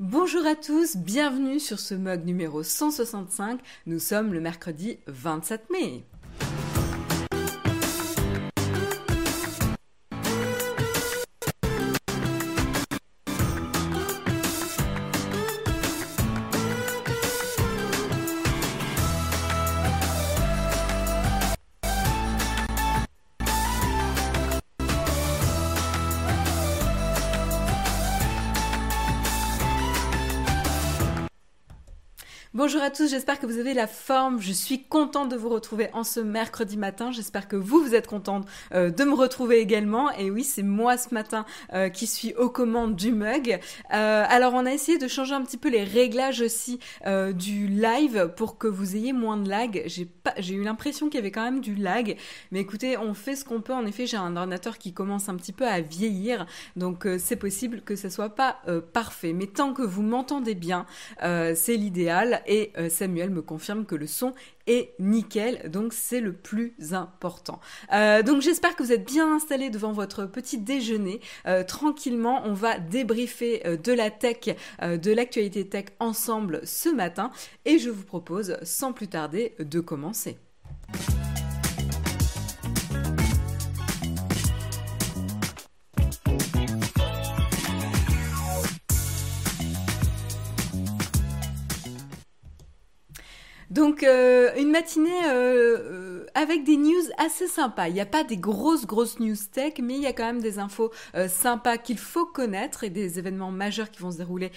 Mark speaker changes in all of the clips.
Speaker 1: Bonjour à tous, bienvenue sur ce mug numéro 165. Nous sommes le mercredi 27 mai. Bonjour à tous, j'espère que vous avez la forme. Je suis contente de vous retrouver en ce mercredi matin. J'espère que vous, vous êtes contente euh, de me retrouver également. Et oui, c'est moi ce matin euh, qui suis aux commandes du mug. Euh, alors, on a essayé de changer un petit peu les réglages aussi du live pour que vous ayez moins de lag. J'ai pas, j'ai eu l'impression qu'il y avait quand même du lag. Mais écoutez, on fait ce qu'on peut. En effet, j'ai un ordinateur qui commence un petit peu à vieillir. Donc, c'est possible que ce soit pas parfait. Mais tant que vous m'entendez bien, c'est l'idéal et euh, Samuel me confirme que le son est nickel, donc c'est le plus important. Euh, donc j'espère que vous êtes bien installés devant votre petit déjeuner. Euh, tranquillement, on va débriefer de la tech, de l'actualité tech ensemble ce matin et je vous propose sans plus tarder de commencer. Donc euh, une matinée euh, euh, avec des news assez sympas. Il n'y a pas des grosses grosses news tech, mais il y a quand même des infos sympas qu'il faut connaître et des événements majeurs qui vont se dérouler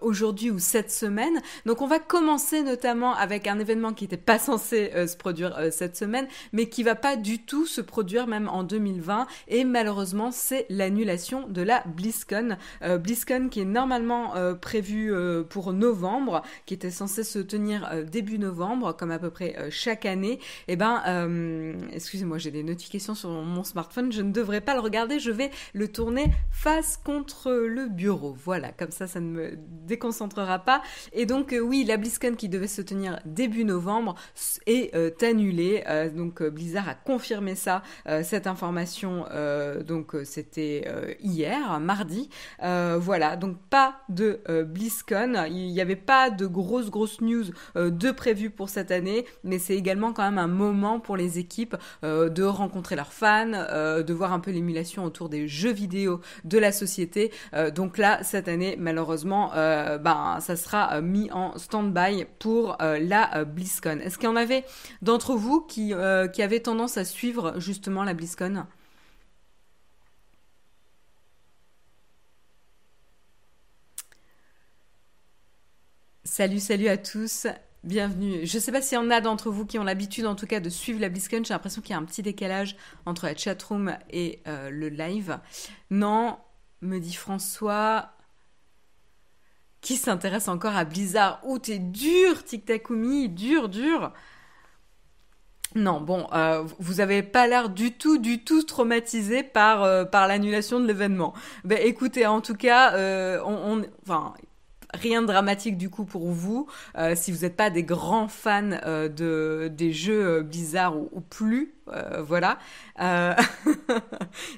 Speaker 1: aujourd'hui ou cette semaine. Donc on va commencer notamment avec un événement qui n'était pas censé se produire cette semaine, mais qui va pas du tout se produire même en 2020. Et malheureusement, c'est l'annulation de la BlizzCon. BlizzCon qui est normalement prévue pour novembre, qui était censé se tenir début novembre, comme à peu près euh, chaque année, et eh ben, euh, excusez-moi, j'ai des notifications sur mon smartphone, je ne devrais pas le regarder, je vais le tourner face contre le bureau. Voilà, comme ça, ça ne me déconcentrera pas. Et donc, euh, oui, la BlizzCon qui devait se tenir début novembre est annulée. donc, Blizzard a confirmé ça, cette information. donc, c'était hier, mardi. voilà, donc pas de BlizzCon. Il n'y avait pas de grosses grosses news de prévu pour cette année, mais c'est également quand même un moment pour les équipes euh, de rencontrer leurs fans, euh, de voir un peu l'émulation autour des jeux vidéo de la société. Euh, donc là, cette année, malheureusement, ben, ça sera mis en stand-by pour la BlizzCon. Est-ce qu'il y en avait d'entre vous qui, qui avaient tendance à suivre justement la BlizzCon? Salut, salut à tous. Bienvenue. Je ne sais pas s'il y en a d'entre vous qui ont l'habitude en tout cas de suivre la BlizzCon. J'ai l'impression qu'il y a un petit décalage entre la chatroom et euh, le live. Non, me dit François. Qui s'intéresse encore à Blizzard Ouh, t'es dur, Tic Takumi, dur, dur. Non, bon, euh, vous avez pas l'air du tout, du tout traumatisé par euh, l'annulation de l'événement. Ben, écoutez, en tout cas, on, on, rien de dramatique du coup pour vous. Euh, si vous n'êtes pas des grands fans euh, de, des jeux euh, bizarres ou, plus, voilà.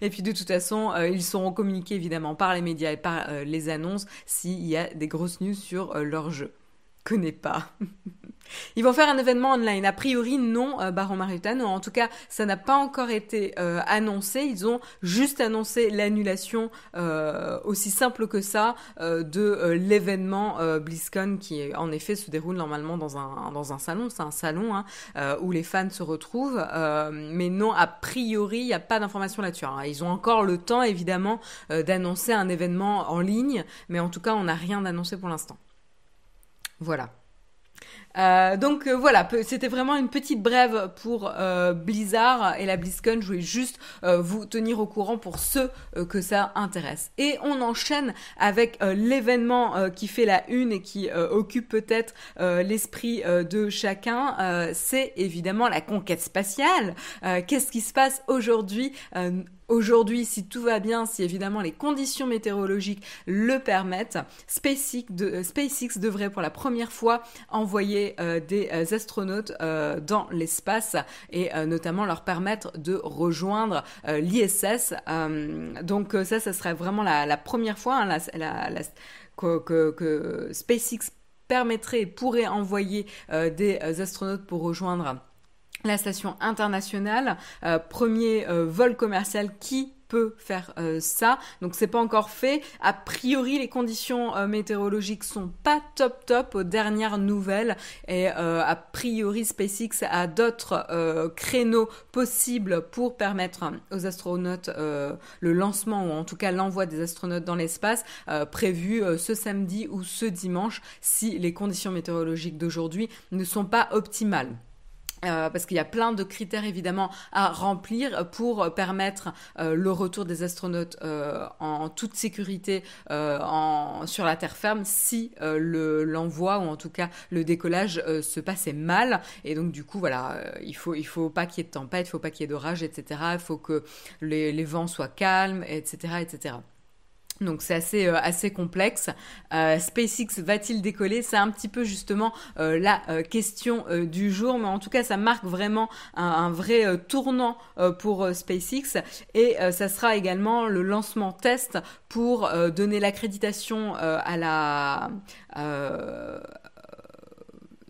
Speaker 1: et puis de toute façon, ils seront communiqués évidemment par les médias et par les annonces s'il y a des grosses news sur leur jeu. Connais pas. Ils vont faire un événement online. A priori, non, euh, Baron Marutan, ou en tout cas, ça n'a pas encore été euh, annoncé. Ils ont juste annoncé l'annulation euh, aussi simple que ça de l'événement BlizzCon qui, en effet, se déroule normalement dans un dans un salon. C'est un salon hein, où les fans se retrouvent. mais non, a priori, il n'y a pas d'information là-dessus. Ils ont encore le temps, évidemment, d'annoncer un événement en ligne, mais en tout cas, on n'a rien d'annoncé pour l'instant. Voilà. Euh, donc euh, voilà, c'était vraiment une petite brève pour euh, Blizzard et la BlizzCon. Je voulais juste vous tenir au courant pour ceux que ça intéresse. Et on enchaîne avec l'événement qui fait la une et qui occupe peut-être l'esprit de chacun. C'est évidemment la conquête spatiale. Qu'est-ce qui se passe aujourd'hui? Aujourd'hui, si tout va bien, si évidemment les conditions météorologiques le permettent, SpaceX, SpaceX devrait pour la première fois envoyer euh, des euh, astronautes euh, dans l'espace et notamment leur permettre de rejoindre l'ISS. donc ça, ça serait vraiment la, première fois. Hein, la, que, SpaceX permettrait et pourrait envoyer des astronautes pour rejoindre la station internationale, premier vol commercial qui peut faire euh, ça. Donc c'est pas encore fait. A priori, les conditions euh, météorologiques sont pas top top aux dernières nouvelles et euh, a priori SpaceX a d'autres créneaux possibles pour permettre aux astronautes le lancement ou en tout cas l'envoi des astronautes dans l'espace prévu ce samedi ou ce dimanche si les conditions météorologiques d'aujourd'hui ne sont pas optimales. Euh, parce qu'il y a plein de critères évidemment à remplir pour permettre euh, le retour des astronautes euh, en toute sécurité sur la terre ferme si l'envoi ou en tout cas le décollage se passait mal. Et donc du coup voilà il faut il faut pas qu'il y ait de tempête il faut pas qu'il y ait d'orage etc il faut que les, les vents soient calmes etc etc donc c'est assez euh, assez complexe. Euh, SpaceX va-t-il décoller? C'est un petit peu justement euh, la question du jour, mais en tout cas ça marque vraiment un, vrai tournant pour SpaceX. Et ça sera également le lancement test pour donner l'accréditation à la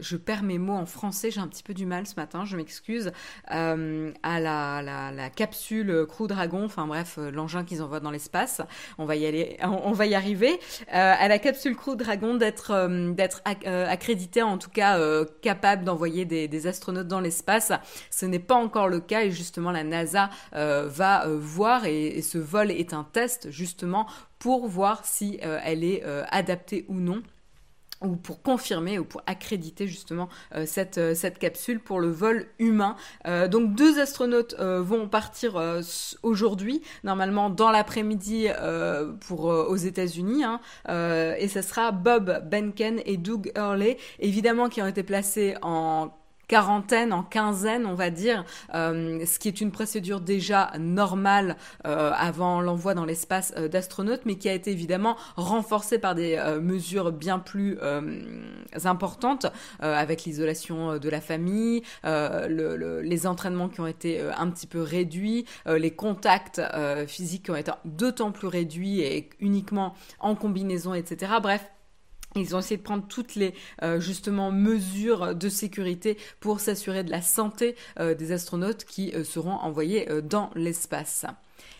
Speaker 1: je perds mes mots en français, j'ai un petit peu du mal ce matin, je m'excuse, euh, à la, capsule Crew Dragon, enfin bref, euh, l'engin qu'ils envoient dans l'espace, on va y aller, on, va y arriver, euh, à la capsule Crew Dragon d'être accrédité, en tout cas capable d'envoyer des, astronautes dans l'espace. Ce n'est pas encore le cas et justement la NASA va voir et, ce vol est un test justement pour voir si elle est adaptée ou non ou pour confirmer ou pour accréditer justement euh, cette, euh, cette capsule pour le vol humain. Euh, donc deux astronautes vont partir aujourd'hui, normalement dans l'après-midi pour aux États-Unis, hein, et ce sera Bob Benken et Doug Hurley, évidemment qui ont été placés en quarantaine, en quinzaine, on va dire, euh, ce qui est une procédure déjà normale euh, avant l'envoi dans l'espace euh, d'astronautes, mais qui a été évidemment renforcée par des mesures bien plus importantes, avec l'isolation de la famille, les entraînements qui ont été un petit peu réduits, les contacts physiques qui ont été d'autant plus réduits et uniquement en combinaison, etc. Bref, ils ont essayé de prendre toutes les euh, justement mesures de sécurité pour s'assurer de la santé euh, des astronautes qui euh, seront envoyés dans l'espace.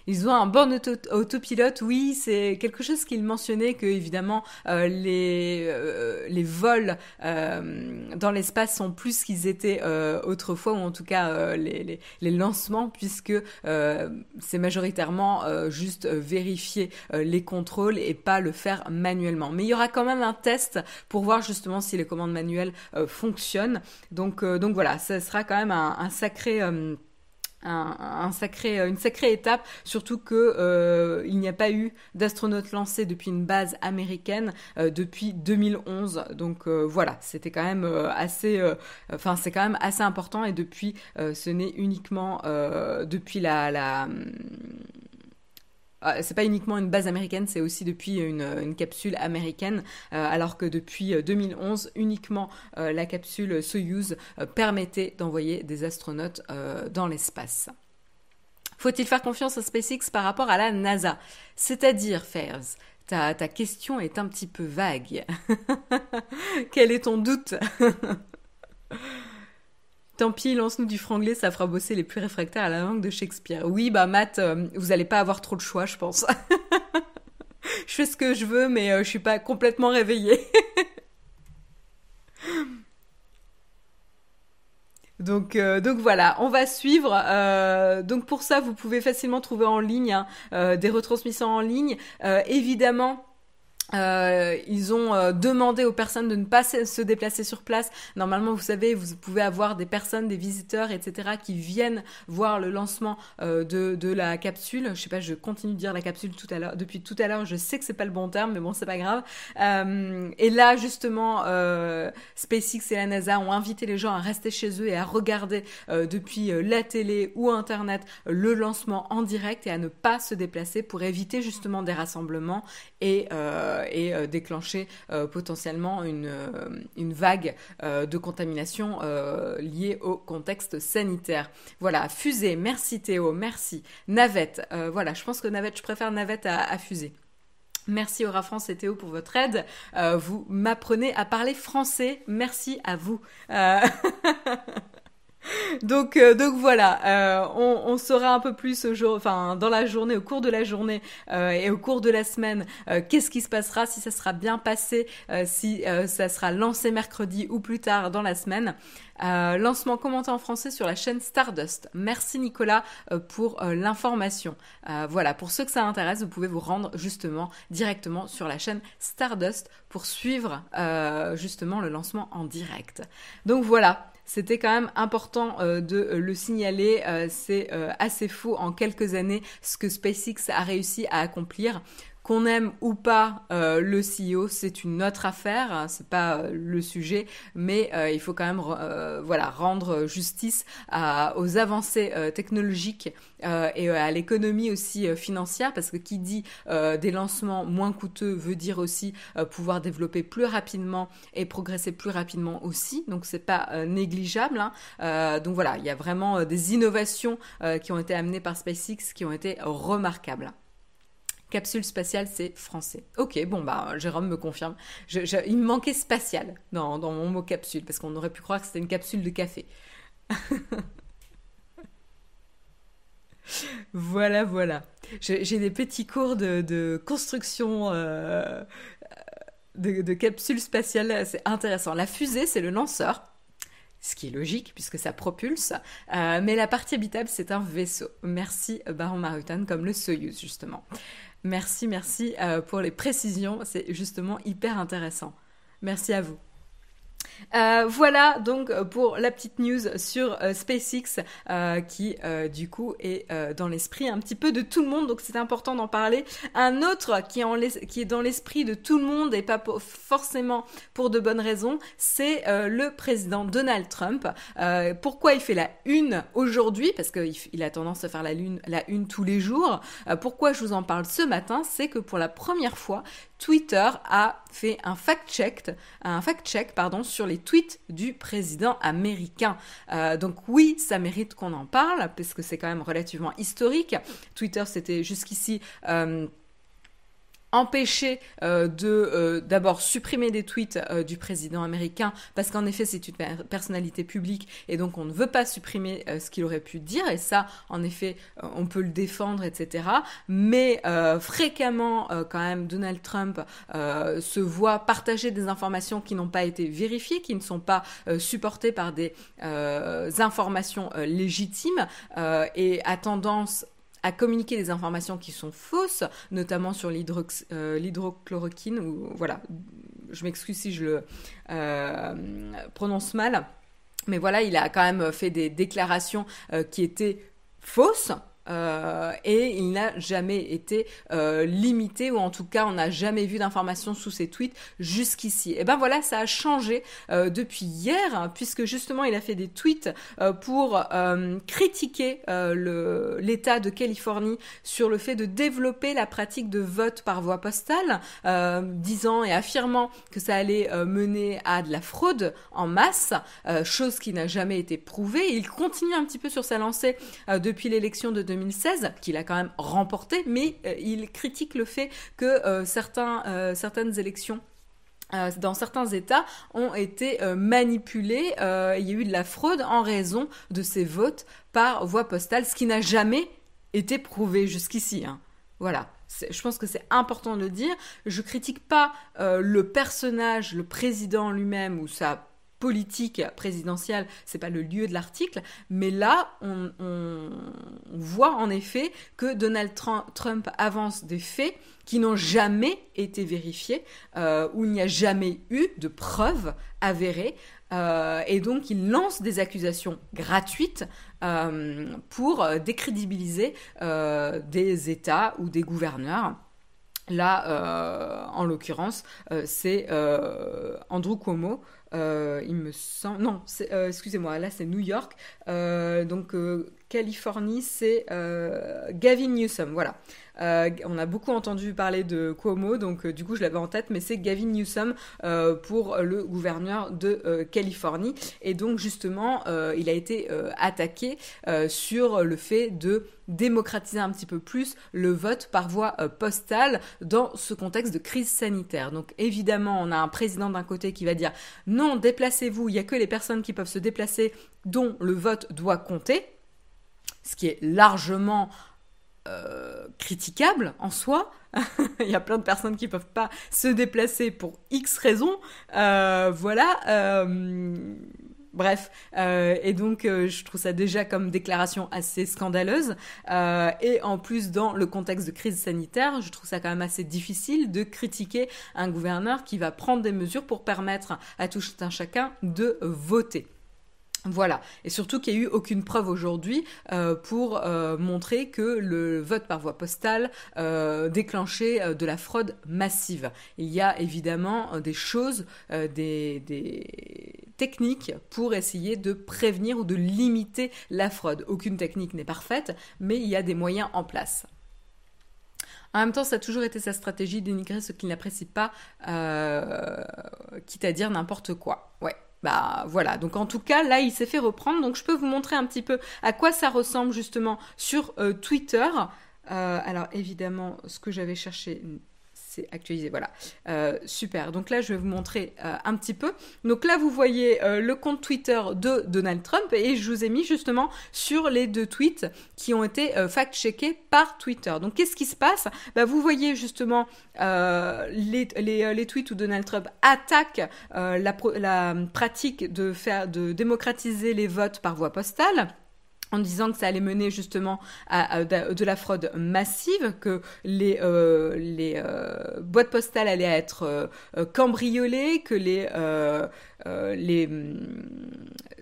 Speaker 1: Ils ont un bon autopilote, oui, c'est quelque chose qu'il mentionnait que évidemment euh, les euh, les vols euh, dans l'espace sont plus qu'ils étaient autrefois ou en tout cas les, les, lancements puisque c'est majoritairement juste vérifier les contrôles et pas le faire manuellement. Mais il y aura quand même un test pour voir justement si les commandes manuelles fonctionnent. Donc donc voilà, ça sera quand même un, un sacré un, sacré, une sacrée étape, surtout que euh, il n'y a pas eu d'astronautes lancés depuis une base américaine euh, depuis 2011. Donc euh, voilà, c'était quand même assez, enfin c'est quand même assez important et depuis, ce n'est uniquement depuis la, la c'est pas uniquement une base américaine, c'est aussi depuis une, capsule américaine, euh, alors que depuis 2011, euh, uniquement euh, la capsule Soyuz permettait d'envoyer des astronautes dans l'espace. Faut-il faire confiance à SpaceX par rapport à la NASA? C'est-à-dire, Fairs, ta, ta question est un petit peu vague. Quel est ton doute? Tant pis, lance-nous du franglais, ça fera bosser les plus réfractaires à la langue de Shakespeare. Oui, bah Matt, euh, vous allez pas avoir trop de choix, je pense. je fais ce que je veux, mais euh, je suis pas complètement réveillée. Donc, euh, donc voilà, on va suivre. donc pour ça, vous pouvez facilement trouver en ligne hein, des retransmissions en ligne. évidemment, euh, ils ont euh, demandé aux personnes de ne pas se déplacer sur place. Normalement, vous savez, vous pouvez avoir des personnes, des visiteurs, etc., qui viennent voir le lancement euh, de, de, la capsule. Je sais pas, je continue de dire la capsule tout à l'heure. Depuis tout à l'heure, je sais que c'est pas le bon terme, mais bon, c'est pas grave. Euh, et là, justement, SpaceX et la NASA ont invité les gens à rester chez eux et à regarder depuis la télé ou Internet le lancement en direct et à ne pas se déplacer pour éviter justement des rassemblements et euh, et euh, déclencher euh, potentiellement une, une vague de contamination liée au contexte sanitaire. Voilà, fusée, merci Théo, merci. Navette, voilà, je pense que navette, je préfère navette à, fusée. Merci Aura France et Théo pour votre aide. Euh, vous m'apprenez à parler français. Merci à vous. Euh, donc, euh, donc voilà, on, on, saura un peu plus au jour, enfin dans la journée, au cours de la journée et au cours de la semaine, qu'est-ce qui se passera, si ça sera bien passé, si ça sera lancé mercredi ou plus tard dans la semaine. Euh, lancement commenté en français sur la chaîne Stardust. Merci Nicolas euh, pour euh, l'information. voilà, pour ceux que ça intéresse, vous pouvez vous rendre justement directement sur la chaîne Stardust pour suivre justement le lancement en direct. Donc voilà, c'était quand même important de le signaler. c'est assez fou en quelques années ce que SpaceX a réussi à accomplir. Qu'on aime ou pas euh, le CEO, c'est une autre affaire, hein, c'est pas euh, le sujet, mais euh, il faut quand même voilà rendre justice aux avancées technologiques et à l'économie aussi financière, parce que qui dit des lancements moins coûteux veut dire aussi pouvoir développer plus rapidement et progresser plus rapidement aussi, donc c'est pas négligeable. Hein. donc voilà, il y a vraiment des innovations qui ont été amenées par SpaceX qui ont été remarquables. Capsule spatiale, c'est français. Ok, bon, bah, Jérôme me confirme. il me manquait spatial dans, mon mot capsule, parce qu'on aurait pu croire que c'était une capsule de café. voilà, voilà. J'ai des petits cours de, construction euh, de, de capsules spatiales, c'est intéressant. La fusée, c'est le lanceur ce qui est logique puisque ça propulse. Euh, mais la partie habitable, c'est un vaisseau. Merci Baron Marutan, comme le Soyuz justement. Merci, merci euh, pour les précisions. C'est justement hyper intéressant. Merci à vous. Euh, voilà donc pour la petite news sur euh, SpaceX euh, qui du coup est dans l'esprit un petit peu de tout le monde donc c'est important d'en parler. Un autre qui est, dans l'esprit de tout le monde et pas forcément pour de bonnes raisons, c'est le président Donald Trump. pourquoi il fait la une aujourd'hui? Parce qu'il il a tendance à faire la, la une tous les jours. pourquoi je vous en parle ce matin? C'est que pour la première fois, Twitter a fait un fact-check, un fact-check sur les tweets du président américain. Euh, donc oui, ça mérite qu'on en parle parce que c'est quand même relativement historique. Twitter, c'était jusqu'ici euh, empêcher euh, de euh, d'abord supprimer des tweets euh, du président américain parce qu'en effet c'est une personnalité publique et donc on ne veut pas supprimer ce qu'il aurait pu dire et ça en effet on peut le défendre etc mais fréquemment quand même Donald Trump se voit partager des informations qui n'ont pas été vérifiées qui ne sont pas supportées par des informations légitimes et a tendance à communiquer des informations qui sont fausses, notamment sur euh, l'hydrochloroquine, voilà, je m'excuse si je le euh, prononce mal, mais voilà, il a quand même fait des déclarations euh, qui étaient fausses, euh, et il n'a jamais été euh, limité ou en tout cas on n'a jamais vu d'informations sous ses tweets jusqu'ici. Et ben voilà, ça a changé euh, depuis hier puisque justement il a fait des tweets pour critiquer l'État de Californie sur le fait de développer la pratique de vote par voie postale, disant et affirmant que ça allait mener à de la fraude en masse, chose qui n'a jamais été prouvée. Il continue un petit peu sur sa lancée depuis l'élection de 2016, qu'il a quand même remporté, mais euh, il critique le fait que euh, euh, certaines élections dans certains États ont été manipulées, il y a eu de la fraude en raison de ces votes par voie postale, ce qui n'a jamais été prouvé jusqu'ici. Hein. Voilà. Je pense que c'est important de le dire. Je critique pas le personnage, le président lui-même ou sa politique présidentielle, c'est pas le lieu de l'article, mais là, on, voit en effet que Donald Trump avance des faits qui n'ont jamais été vérifiés, euh, où il n'y a jamais eu de preuves avérées, euh, et donc il lance des accusations gratuites euh, pour décrédibiliser des États ou des gouverneurs. Là, en l'occurrence, c'est Andrew Cuomo, euh, il me semble. Non, euh, excusez-moi, là c'est New York. Euh, donc Californie, c'est Gavin Newsom. Voilà. Euh, on a beaucoup entendu parler de Cuomo, donc euh, du coup je l'avais en tête, mais c'est Gavin Newsom euh, pour le gouverneur de Californie. Et donc justement, il a été attaqué sur le fait de démocratiser un petit peu plus le vote par voie postale dans ce contexte de crise sanitaire. Donc évidemment, on a un président d'un côté qui va dire non, déplacez-vous, il n'y a que les personnes qui peuvent se déplacer dont le vote doit compter, ce qui est largement euh, critiquable en soi. Il y a plein de personnes qui peuvent pas se déplacer pour X raisons. Euh, voilà. Euh, bref, et donc je trouve ça déjà comme déclaration assez scandaleuse. et en plus, dans le contexte de crise sanitaire, je trouve ça quand même assez difficile de critiquer un gouverneur qui va prendre des mesures pour permettre à tout un chacun de voter. Voilà, et surtout qu'il n'y a eu aucune preuve aujourd'hui euh, pour euh, montrer que le vote par voie postale euh, déclenchait de la fraude massive. Il y a évidemment des choses, des, techniques pour essayer de prévenir ou de limiter la fraude. Aucune technique n'est parfaite, mais il y a des moyens en place. En même temps, ça a toujours été sa stratégie d'énigrer ce qu'il n'apprécie pas, quitte à dire n'importe quoi. Ouais. Bah voilà, donc en tout cas là il s'est fait reprendre, donc je peux vous montrer un petit peu à quoi ça ressemble justement sur euh, Twitter. Euh, alors évidemment ce que j'avais cherché c'est actualisé, voilà. Euh, super. Donc là, je vais vous montrer euh, un petit peu. Donc là, vous voyez euh, le compte Twitter de Donald Trump et je vous ai mis justement sur les deux tweets qui ont été fact-checkés par Twitter. Donc qu'est-ce qui se passe? Bah, Vous voyez justement les, tweets où Donald Trump attaque la, pratique de démocratiser les votes par voie postale en disant que ça allait mener justement à, de la fraude massive, que les, euh, euh, boîtes postales allaient être euh, cambriolées, que les, les,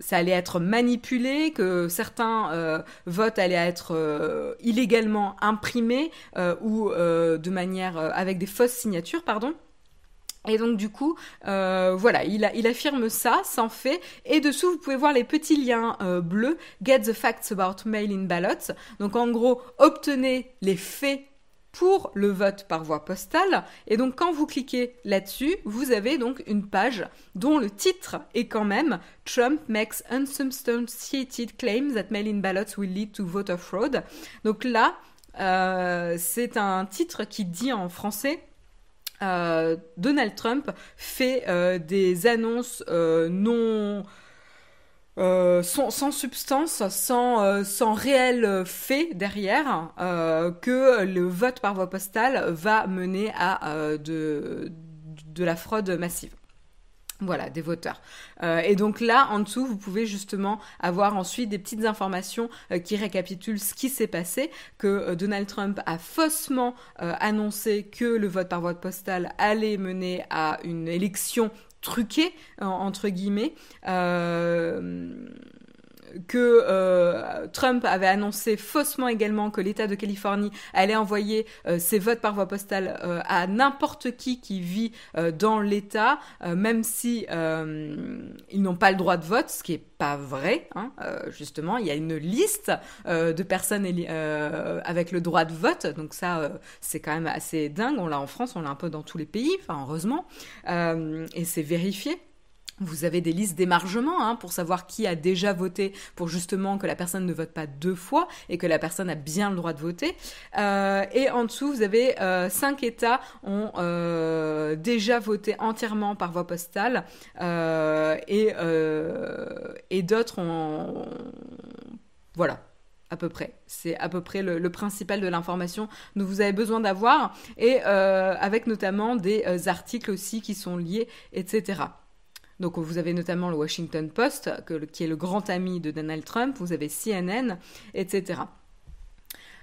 Speaker 1: ça allait être manipulé, que certains votes allaient être illégalement imprimés ou de manière avec des fausses signatures, pardon. Et donc du coup, euh, voilà, il, affirme ça, s'en fait. Et dessous, vous pouvez voir les petits liens euh, bleus. Get the facts about mail-in ballots. Donc en gros, obtenez les faits pour le vote par voie postale. Et donc quand vous cliquez là-dessus, vous avez donc une page dont le titre est quand même Trump makes unsubstantiated claims that mail-in ballots will lead to voter fraud. Donc là, euh, c'est un titre qui dit en français euh, Donald Trump fait euh, des annonces euh, non sans, substance, sans, réel fait derrière, que le vote par voie postale va mener à de la fraude massive. Voilà, des voteurs. Euh, et donc là, en dessous, vous pouvez justement avoir ensuite des petites informations euh, qui récapitulent ce qui s'est passé, que euh, Donald Trump a faussement annoncé que le vote par voie postale allait mener à une élection truquée, entre guillemets que euh, Trump avait annoncé faussement également que l'État de Californie allait envoyer euh, ses votes par voie postale euh, à n'importe qui qui vit dans l'État, même si ils n'ont pas le droit de vote, ce qui est pas vrai. Hein, justement, il y a une liste de personnes avec le droit de vote, donc ça c'est quand même assez dingue. On l'a en France, on l'a un peu dans tous les pays, enfin heureusement, et c'est vérifié. Vous avez des listes d'émargement hein, pour savoir qui a déjà voté pour justement que la personne ne vote pas deux fois et que la personne a bien le droit de voter. Euh, et en dessous, vous avez euh, cinq États ont euh, déjà voté entièrement par voie postale et, et d'autres ont... Voilà, à peu près. C'est à peu près le, principal de l'information dont vous avez besoin d'avoir, et avec notamment des articles aussi qui sont liés, etc. Donc vous avez notamment le Washington Post, qui est le grand ami de Donald Trump, vous avez CNN, etc.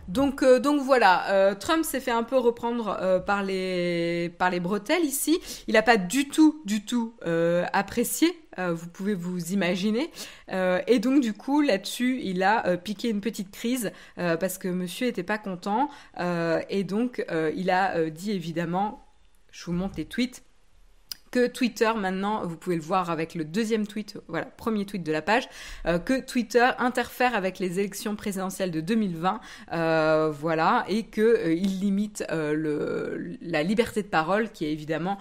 Speaker 1: Donc, euh, donc voilà, euh, Trump s'est fait un peu reprendre euh, par, les, par les bretelles ici. Il n'a pas du tout, du tout apprécié, vous pouvez vous imaginer. et donc du coup, là-dessus, il a piqué une petite crise parce que monsieur n'était pas content. et donc, il a dit évidemment, je vous montre les tweets, que Twitter maintenant, vous pouvez le voir avec le deuxième tweet, voilà, premier tweet de la page, euh, que Twitter interfère avec les élections présidentielles de 2020, euh, voilà, et que euh, limite la liberté de parole, qui est évidemment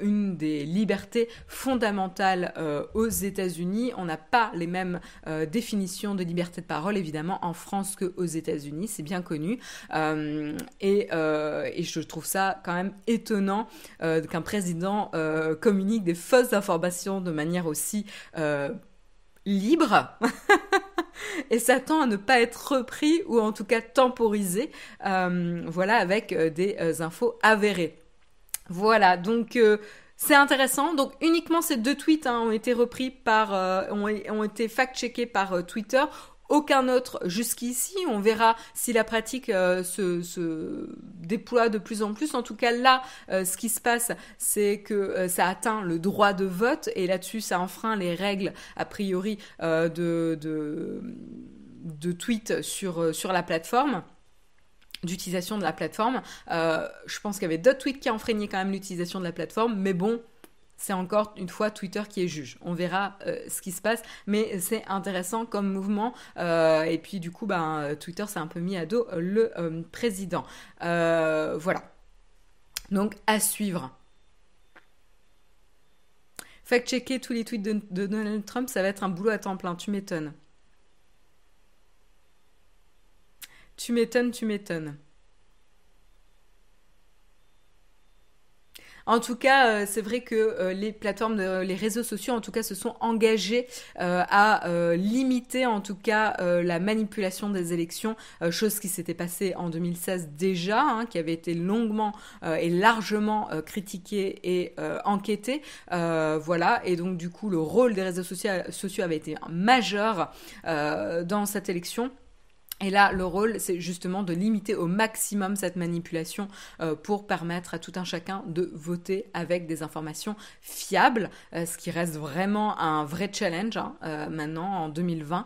Speaker 1: une des libertés fondamentales aux États-Unis. On n'a pas les mêmes définitions de liberté de parole, évidemment, en France qu'aux États-Unis, c'est bien connu, et, je trouve ça quand même étonnant qu'un président communique des fausses informations de manière aussi euh, libre et s'attend à ne pas être repris ou en tout cas temporisé, euh, voilà, avec euh, des infos avérées. Voilà, donc c'est intéressant. Donc uniquement ces deux tweets hein, ont été repris par, ont, ont, été fact-checkés par Twitter aucun autre jusqu'ici. On verra si la pratique euh, se, déploie de plus en plus. En tout cas, là, euh, ce qui se passe, c'est que euh, ça atteint le droit de vote et là-dessus, ça enfreint les règles, a priori, de, de, tweet sur, sur la plateforme d'utilisation de la plateforme. je pense qu'il y avait d'autres tweets qui enfreignaient quand même l'utilisation de la plateforme, mais bon, c'est encore une fois Twitter qui est juge. On verra euh, ce qui se passe, mais c'est intéressant comme mouvement. Euh, et puis du coup, ben, Twitter s'est un peu mis à dos le euh, président. voilà. Donc à suivre. Fact-checker tous les tweets de, Donald Trump, ça va être un boulot à temps plein, tu m'étonnes. Tu m'étonnes, tu m'étonnes. En tout cas, euh, c'est vrai que euh, les plateformes, les réseaux sociaux, en tout cas, se sont engagés euh, à limiter, en tout cas, la manipulation des élections, chose qui s'était passée en 2016 déjà, hein, qui avait été longuement et largement critiquée et enquêtée. voilà, et donc du coup, le rôle des réseaux sociaux, sociaux avait été majeur dans cette élection. Et là, le rôle, c'est justement de limiter au maximum cette manipulation euh, pour permettre à tout un chacun de voter avec des informations fiables, euh, ce qui reste vraiment un vrai challenge hein, euh, maintenant en 2020.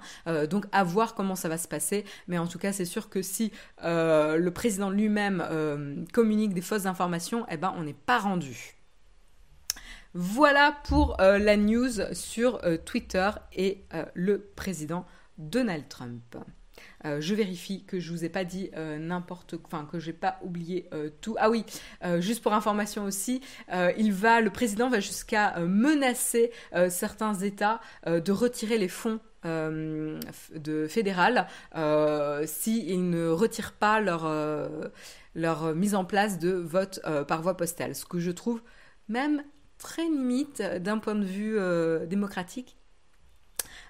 Speaker 1: donc à voir comment ça va se passer, mais en tout cas, c'est sûr que si le président lui-même communique des fausses informations, eh ben on n'est pas rendu. Voilà pour la news sur Twitter et le président Donald Trump. Euh, je vérifie que je vous ai pas dit euh, n'importe quoi, enfin que j'ai pas oublié euh, tout. Ah oui, juste pour information aussi, il va, le président va jusqu'à menacer certains États de retirer les fonds de fédéral s'ils ne retirent pas leur, leur mise en place de vote par voie postale. Ce que je trouve même très limite d'un point de vue démocratique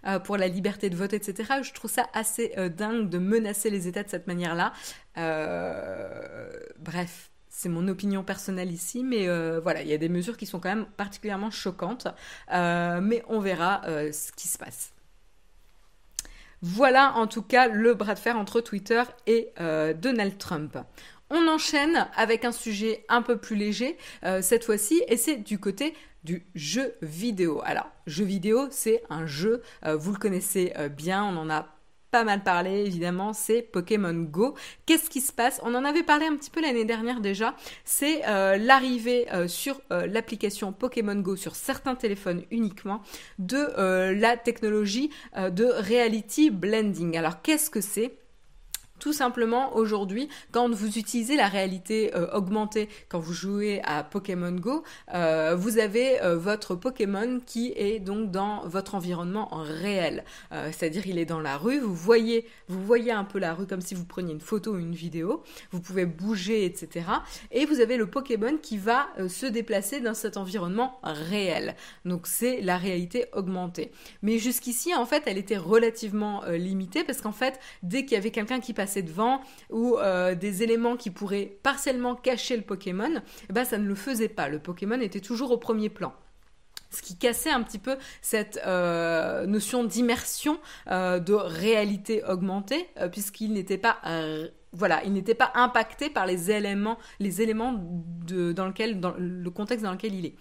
Speaker 1: euh, pour la liberté de vote, etc. Je trouve ça assez euh, dingue de menacer les États de cette manière-là. Euh, bref. C'est mon opinion personnelle ici, mais voilà, il y a des mesures qui sont quand même particulièrement choquantes, mais on verra ce qui se passe. Voilà en tout cas le bras de fer entre Twitter et Donald Trump. On enchaîne avec un sujet un peu plus léger cette fois-ci, et c'est du côté du jeu vidéo. Alors, jeu vidéo, c'est un jeu, euh, vous le connaissez euh, bien, on en a pas mal parlé évidemment, c'est Pokémon Go. Qu'est-ce qui se passe? On en avait parlé un petit peu l'année dernière déjà. C'est euh, l'arrivée sur l'application Pokémon Go sur certains téléphones uniquement de la technologie de reality blending. Alors qu'est-ce que c'est? Tout simplement, aujourd'hui, quand vous utilisez la réalité euh, augmentée, quand vous jouez à Pokémon Go, euh, vous avez euh, votre Pokémon qui est donc dans votre environnement réel. C'est-à-dire, il est dans la rue, vous voyez, vous voyez un peu la rue comme si vous preniez une photo ou une vidéo, vous pouvez bouger, etc. Et vous avez le Pokémon qui va se déplacer dans cet environnement réel. Donc, c'est la réalité augmentée. Mais jusqu'ici, en fait, elle était relativement limitée parce qu'en fait, dès qu'il y avait quelqu'un qui passait devant ou euh, des éléments qui pourraient partiellement cacher le Pokémon, eh ben ça ne le faisait pas. Le Pokémon était toujours au premier plan ce qui cassait un petit peu cette euh, notion d'immersion, euh, de réalité augmentée, puisqu'il n'était pas voilà, il n'était pas impacté par les éléments, dans le contexte dans lequel il est.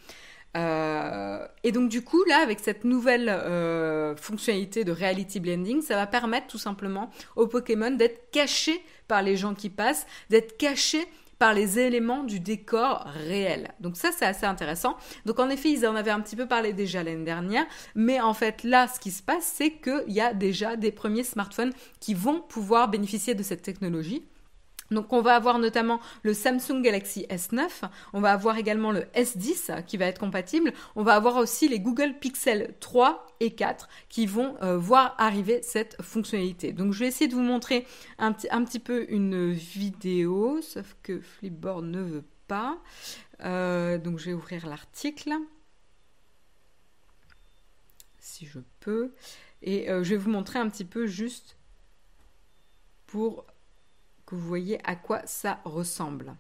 Speaker 1: Euh, et donc du coup, là, avec cette nouvelle euh, fonctionnalité de reality blending, ça va permettre tout simplement aux Pokémon d'être cachés par les gens qui passent, d'être cachés par les éléments du décor réel. Donc ça, c'est assez intéressant. Donc en effet, ils en avaient un petit peu parlé déjà l'année dernière, mais en fait là, ce qui se passe, c'est qu'il y a déjà des premiers smartphones qui vont pouvoir bénéficier de cette technologie. Donc on va avoir notamment le Samsung Galaxy S9, on va avoir également le S10 qui va être compatible, on va avoir aussi les Google Pixel 3 et 4 qui vont euh, voir arriver cette fonctionnalité. Donc je vais essayer de vous montrer un, petit peu une vidéo, sauf que Flipboard ne veut pas. Euh, donc je vais ouvrir l'article, si je peux, et euh, je vais vous montrer un petit peu juste pour vous voyez à quoi ça ressemble.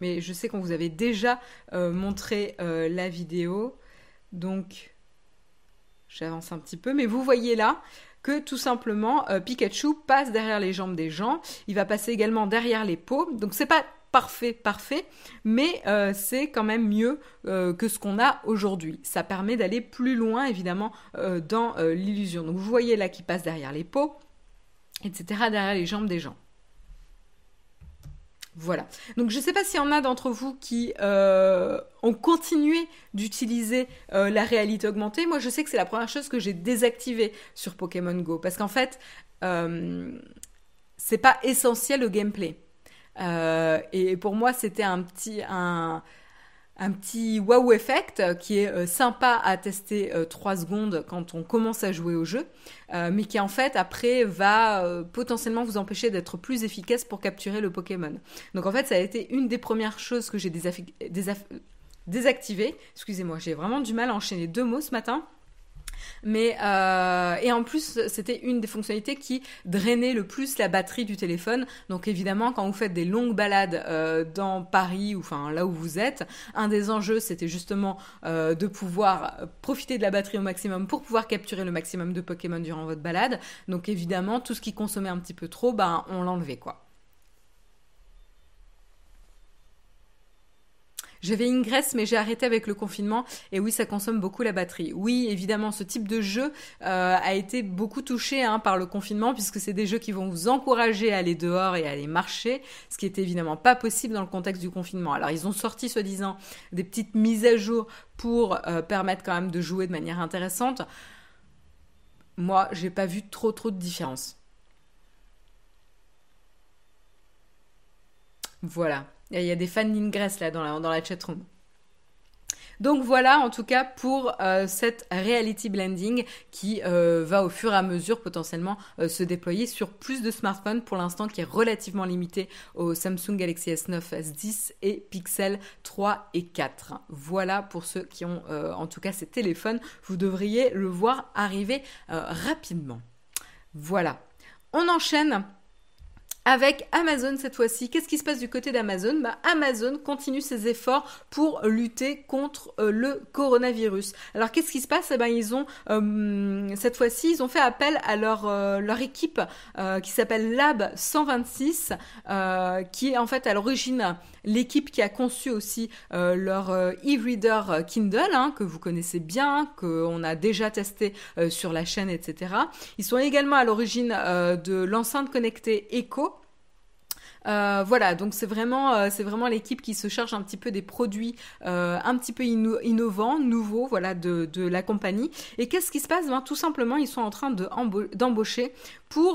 Speaker 1: Mais je sais qu'on vous avait déjà euh, montré euh, la vidéo, donc j'avance un petit peu, mais vous voyez là que tout simplement euh, Pikachu passe derrière les jambes des gens, il va passer également derrière les peaux, donc c'est pas parfait, parfait, mais c'est quand même mieux que ce qu'on a aujourd'hui. Ça permet d'aller plus loin, évidemment, dans l'illusion. Donc vous voyez là qu'il passe derrière les peaux etc. derrière les jambes des gens. Voilà. Donc je ne sais pas s'il y en a d'entre vous qui euh, ont continué d'utiliser euh, la réalité augmentée. Moi, je sais que c'est la première chose que j'ai désactivée sur Pokémon Go parce qu'en fait, euh, c'est pas essentiel au gameplay. et pour moi, c'était un petit un petit wow effect euh, qui est euh, sympa à tester 3 euh, secondes quand on commence à jouer au jeu, mais qui en fait après va potentiellement vous empêcher d'être plus efficace pour capturer le Pokémon. Donc en fait ça a été une des premières choses que j'ai désactivées. Excusez-moi, j'ai vraiment du mal à enchaîner deux mots ce matin. Mais euh, et en plus, c'était une des fonctionnalités qui drainait le plus la batterie du téléphone. Donc évidemment, quand vous faites des longues balades euh, dans Paris ou enfin là où vous êtes, un des enjeux c'était justement euh, de pouvoir profiter de la batterie au maximum pour pouvoir capturer le maximum de Pokémon durant votre balade. Donc évidemment, tout ce qui consommait un petit peu trop, ben on l'enlevait quoi. J'avais Ingress, mais j'ai arrêté avec le confinement. Et oui, ça consomme beaucoup la batterie. Oui, évidemment, ce type de jeu euh, a été beaucoup touché hein, par le confinement, puisque c'est des jeux qui vont vous encourager à aller dehors et à aller marcher, ce qui est évidemment pas possible dans le contexte du confinement. Alors, ils ont sorti, soi-disant, des petites mises à jour pour euh, permettre quand même de jouer de manière intéressante. Moi, j'ai pas vu trop trop de différence. Voilà. Il y a des fans d'Ingress là dans la, dans la chatroom. Donc voilà en tout cas pour euh, cette reality blending qui euh, va au fur et à mesure potentiellement euh, se déployer sur plus de smartphones pour l'instant qui est relativement limité au Samsung Galaxy S9, S10 et Pixel 3 et 4. Voilà pour ceux qui ont en tout cas ces téléphones, vous devriez le voir arriver rapidement. Voilà. On enchaîne avec Amazon cette fois-ci. Qu'est-ce qui se passe du côté d'Amazon? Bah, Amazon continue ses efforts pour lutter contre euh, le coronavirus. Alors qu'est-ce qui se passe? Eh ben, ils ont euh, cette fois-ci ils ont fait appel à leur euh, leur équipe qui s'appelle Lab 126 qui est en fait à l'origine l'équipe qui a conçu aussi leur e-reader Kindle hein, que vous connaissez bien, qu'on a déjà testé sur la chaîne, etc. Ils sont également à l'origine de l'enceinte connectée Echo euh, voilà, donc c'est vraiment, euh, c'est vraiment l'équipe qui se charge un petit peu des produits euh, un petit peu innovants, nouveaux, voilà, de, de la compagnie. Et qu'est-ce qui se passe? Ben, Tout simplement, ils sont en train d'embaucher pour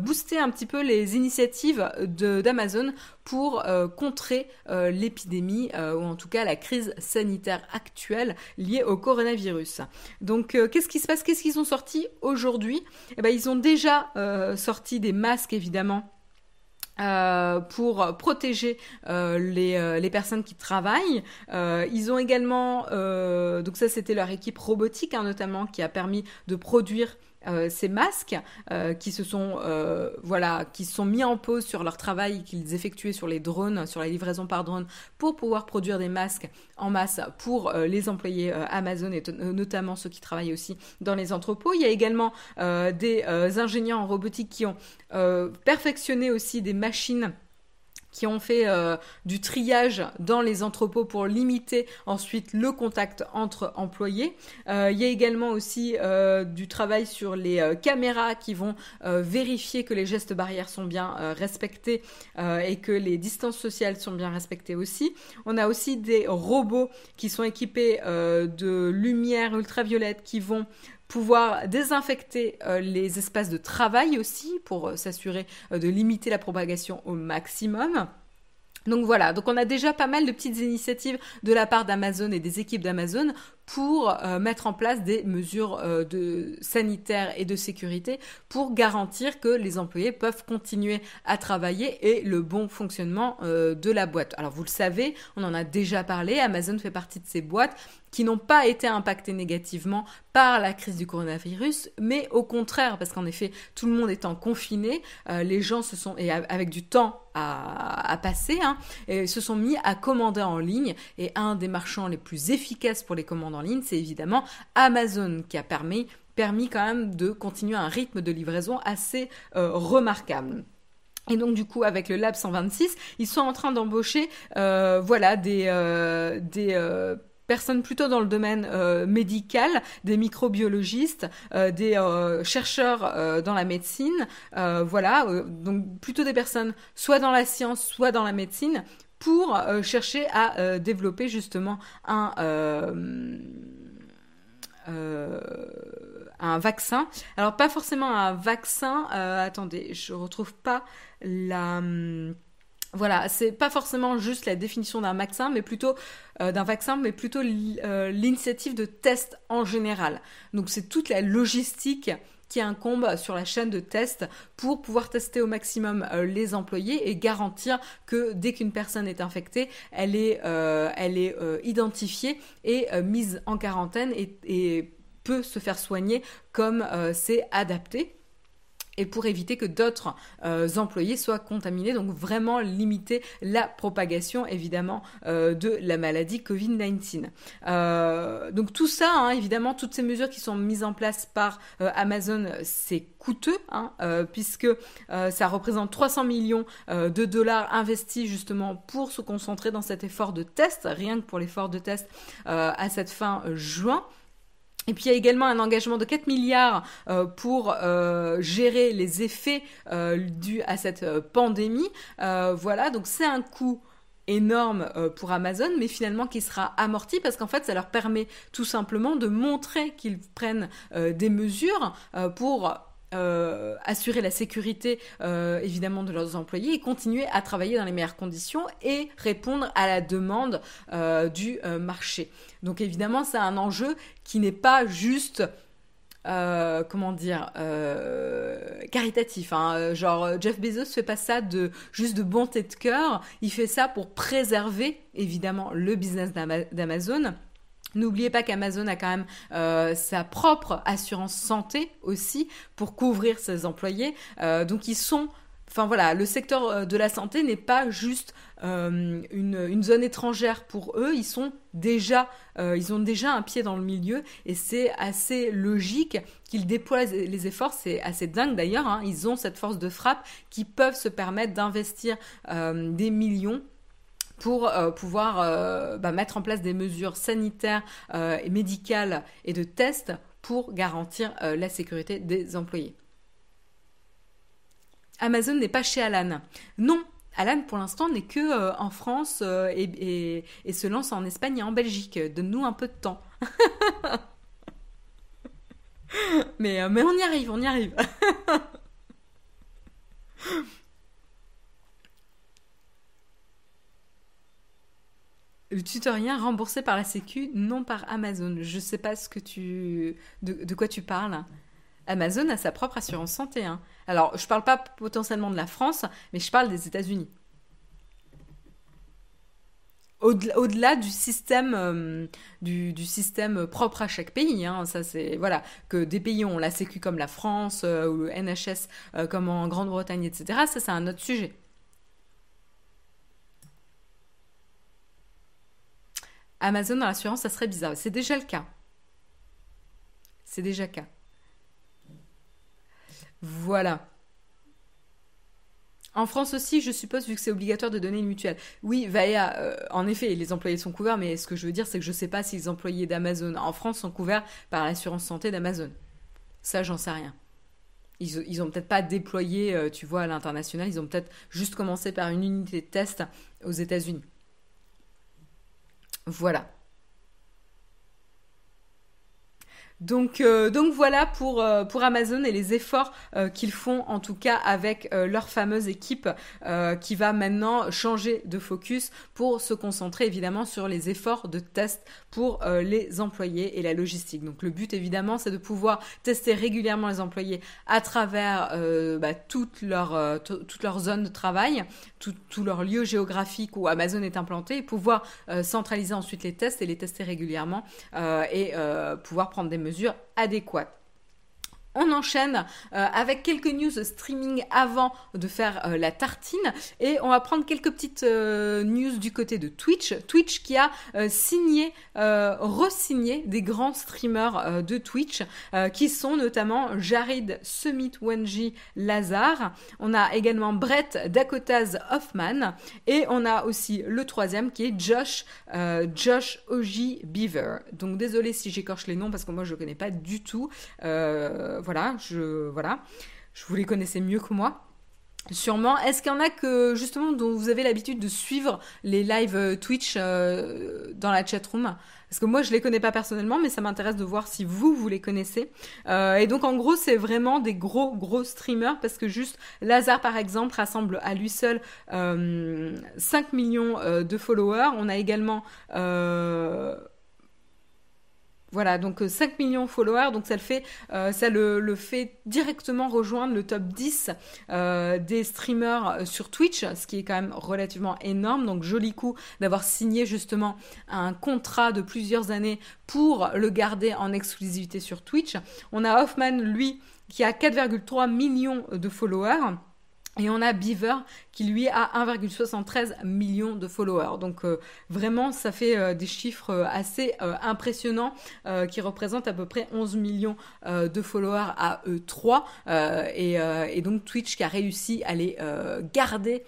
Speaker 1: booster un petit peu les initiatives d'Amazon pour contrer l'épidémie ou en tout cas la crise sanitaire actuelle liée au coronavirus. Donc qu'est-ce qui se passe? Qu'est-ce qu'ils ont sorti aujourd'hui? Eh ben ils ont déjà sorti des masques évidemment euh, pour protéger euh, les, euh, les, personnes qui travaillent. ils ont également, donc ça c'était leur équipe robotique hein, notamment qui a permis de produire euh, ces masques euh, qui se sont euh, voilà qui sont mis en pause sur leur travail qu'ils effectuaient sur les drones sur la livraison par drone pour pouvoir produire des masques en masse pour les employés Amazon et notamment ceux qui travaillent aussi dans les entrepôts. Il y a également des ingénieurs en robotique qui ont perfectionné aussi des machines qui ont fait euh, du triage dans les entrepôts pour limiter ensuite le contact entre employés. Euh, il y a également aussi euh, du travail sur les caméras qui vont vérifier que les gestes barrières sont bien respectés et que les distances sociales sont bien respectées aussi. On a aussi des robots qui sont équipés de lumière ultraviolette qui vont pouvoir désinfecter euh, les espaces de travail aussi pour euh, s'assurer euh, de limiter la propagation au maximum. Donc voilà, donc on a déjà pas mal de petites initiatives de la part d'Amazon et des équipes d'Amazon pour mettre en place des mesures de sanitaires et de sécurité pour garantir que les employés peuvent continuer à travailler et le bon fonctionnement de la boîte. Alors vous le savez, on en a déjà parlé, Amazon fait partie de ces boîtes qui n'ont pas été impactés négativement par la crise du coronavirus, mais au contraire, parce qu'en effet, tout le monde étant confiné, euh, les gens se sont, et avec du temps à, passer, hein, se sont mis à commander en ligne. Et un des marchands les plus efficaces pour les commandes en c'est évidemment Amazon, qui a permis, quand même de continuer un rythme de livraison assez euh, remarquable. Et donc du coup avec le Lab 126, ils sont en train d'embaucher euh, voilà des des personnes plutôt dans le domaine euh, médical, des microbiologistes, euh, des euh, chercheurs dans la médecine, voilà, donc plutôt des personnes soit dans la science, soit dans la médecine, pour chercher à développer justement un un vaccin. Alors pas forcément un vaccin. attendez, je retrouve pas la hum, voilà, c'est pas forcément juste la définition d'un vaccin, mais plutôt euh, d'un vaccin, mais plutôt euh, l'initiative de test en général. Donc c'est toute la logistique qui incombe sur la chaîne de test pour pouvoir tester au maximum euh, les employés et garantir que dès qu'une personne est infectée, elle est, elle est identifiée et mise en quarantaine et, peut se faire soigner comme c'est adapté et pour éviter que d'autres euh, employés soient contaminés, donc vraiment limiter la propagation évidemment euh, de la maladie Covid-19. Euh, donc tout ça, hein, évidemment, toutes ces mesures qui sont mises en place par Amazon, c'est coûteux, hein, puisque ça représente 300 millions de dollars investis justement pour se concentrer dans cet effort de test, rien que pour l'effort de test à cette fin juin. Et puis il y a également un engagement de 4 milliards euh, pour euh, gérer les effets euh, dus à cette pandémie. voilà, donc c'est un coût énorme pour Amazon, mais finalement qui sera amorti parce qu'en fait ça leur permet tout simplement de montrer qu'ils prennent des mesures pour euh, assurer la sécurité euh, évidemment de leurs employés et continuer à travailler dans les meilleures conditions et répondre à la demande euh, du marché. Donc évidemment, c'est un enjeu qui n'est pas juste comment dire caritatif hein. genre Jeff Bezos fait pas ça de juste de bonté de cœur il fait ça pour préserver évidemment le business d'Amazon N'oubliez pas qu'Amazon a quand même euh, sa propre assurance santé aussi pour couvrir ses employés. Euh, donc ils sont Enfin voilà, le secteur euh, de la santé n'est pas juste une, zone étrangère pour eux, ils ont déjà un pied dans le milieu et c'est assez logique qu'ils déploient les efforts. C'est assez dingue d'ailleurs. Hein. ils ont cette force de frappe qui peuvent se permettre d'investir des millions pour euh, pouvoir euh, bah, mettre en place des mesures sanitaires euh, et médicales et de tests pour garantir la sécurité des employés. Amazon n'est pas chez Alan. Non, Alan pour l'instant n'est que en France et, se lance en Espagne et en Belgique. Donne-nous un peu de temps. mais, mais on y arrive, on y arrive. Le tutorien remboursé par la Sécu, non par Amazon. Je sais pas ce que tu, de, quoi tu parles. Amazon a sa propre assurance santé. Hein. Alors, je parle pas potentiellement de la France, mais je parle des États-Unis. Au-delà du système, euh, du, système propre à chaque pays, hein. ça c'est voilà que des pays ont la Sécu comme la France euh, ou le NHS euh, comme en Grande-Bretagne, etc. Ça c'est un autre sujet. Amazon dans l'assurance, ça serait bizarre. C'est déjà le cas. C'est déjà le cas. Voilà. En France aussi, je suppose, vu que c'est obligatoire de donner une mutuelle. Oui, Vaea, euh, en effet, les employés sont couverts, mais ce que je veux dire, c'est que je ne sais pas si les employés d'Amazon en France sont couverts par l'assurance santé d'Amazon. Ça, j'en sais rien. Ils, ils ont peut-être pas déployé, euh, tu vois, à l'international, ils ont peut-être juste commencé par une unité de test aux États-Unis. Voilà. Donc, euh, donc voilà pour, euh, pour Amazon et les efforts euh, qu'ils font en tout cas avec leur fameuse équipe qui va maintenant changer de focus pour se concentrer évidemment sur les efforts de test pour les employés et la logistique. Donc le but évidemment c'est de pouvoir tester régulièrement les employés à travers bah, toute, leur, toute leur zone de travail, tout, tout, leur lieu géographique où Amazon est implanté et pouvoir centraliser ensuite les tests et les tester régulièrement et pouvoir prendre des mesures mesures adéquates. On enchaîne euh, avec quelques news streaming avant de faire euh, la tartine et on va prendre quelques petites euh, news du côté de Twitch. Twitch qui a signé, re-signé des grands streamers de Twitch qui sont notamment Jared Summit Wenji Lazar. On a également Brett Dakotaz Hoffman et on a aussi le troisième qui est Josh Josh Oji Beaver. Donc désolé si j'écorche les noms parce que moi je ne connais pas du tout voilà, je, voilà, je vous les connaissais mieux que moi. Sûrement. Est-ce qu'il y en a que justement dont vous avez l'habitude de suivre les lives euh, Twitch euh, dans la chat room Parce que moi je les connais pas personnellement, mais ça m'intéresse de voir si vous vous les connaissez. Euh, et donc en gros c'est vraiment des gros gros streamers parce que juste Lazare par exemple rassemble à lui seul 5 millions de followers. On a également voilà, donc 5 euh, millions de followers, donc ça le fait, euh, ça le, fait directement rejoindre le top 10 euh, des streamers sur Twitch, ce qui est quand même relativement énorme. Donc joli coup d'avoir signé justement un contrat de plusieurs années pour le garder en exclusivité sur Twitch. On a Hoffman, lui, qui a 4,3 millions de followers. Et on a Beaver qui lui a 1,73 million de followers. Donc euh, vraiment, ça fait euh, des chiffres euh, assez impressionnants qui représentent à peu près 11 millions de followers à eux 3. Et, donc Twitch qui a réussi à les garder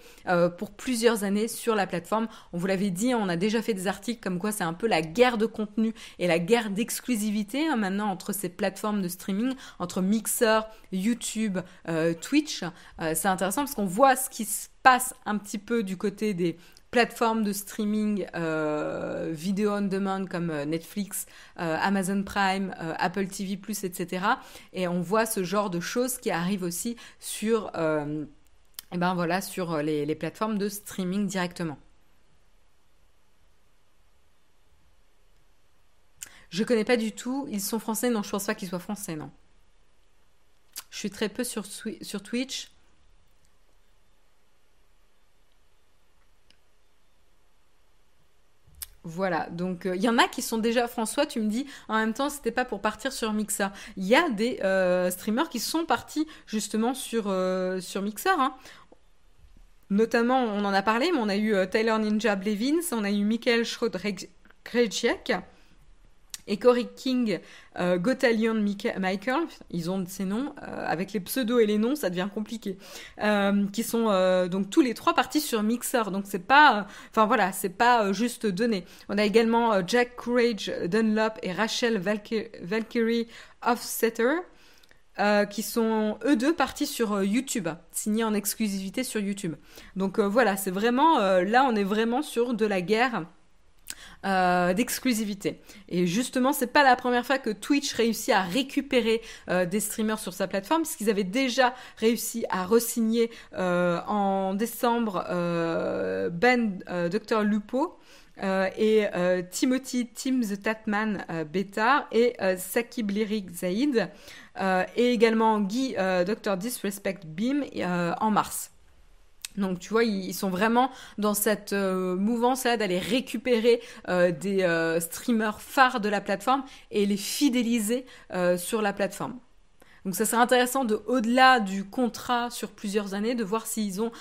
Speaker 1: pour plusieurs années sur la plateforme. On vous l'avait dit, on a déjà fait des articles comme quoi c'est un peu la guerre de contenu et la guerre d'exclusivité hein, maintenant entre ces plateformes de streaming, entre Mixer, YouTube, Twitch. c'est intéressant parce qu'on voit ce qui se passe un petit peu du côté des plateformes de streaming euh, vidéo on demand comme euh, Netflix, euh, Amazon Prime, Apple TV+, etc. Et on voit ce genre de choses qui arrivent aussi sur, eh ben voilà, sur les, les plateformes de streaming directement. Je connais pas du tout. Ils sont français? Non, je pense pas qu'ils soient français, non. Je suis très peu sur, sur Twitch. Voilà, donc euh, il y en a qui sont déjà, François, tu me dis, en même temps, c'était pas pour partir sur Mixer. Il y a des euh, streamers qui sont partis justement sur, euh, Mixer. Hein. Notamment, on en a parlé, mais on a eu Taylor Ninja Blevins, on a eu Michael Schroeder-Krejciek et Cory King, euh, Gotalion Michael, ils ont ces noms, euh, avec les pseudos et les noms, ça devient compliqué, euh, qui sont euh, donc tous les trois partis sur Mixer, donc c'est pas, enfin voilà, c'est pas juste donné. On a également Jack Courage Dunlop et Rachel Valkyrie Offsetter. qui sont eux deux partis sur YouTube, signés en exclusivité sur YouTube. Donc voilà, c'est vraiment là on est vraiment sur de la guerre euh, d'exclusivité. Et justement, c'est pas la première fois que Twitch réussit à récupérer euh, des streamers sur sa plateforme, puisqu'ils avaient déjà réussi à resigner euh, en décembre Ben Dr Lupo. et Timothy Tim the Tatman Beta et Sakib Lyric Zaid et également Guy Dr Disrespect Beam en mars. Donc tu vois, ils sont vraiment dans cette euh, mouvance-là d'aller récupérer euh, des euh, streamers phares de la plateforme et les fidéliser sur la plateforme. Donc ça serait intéressant de, au-delà du contrat sur plusieurs années, de voir s'ils ont,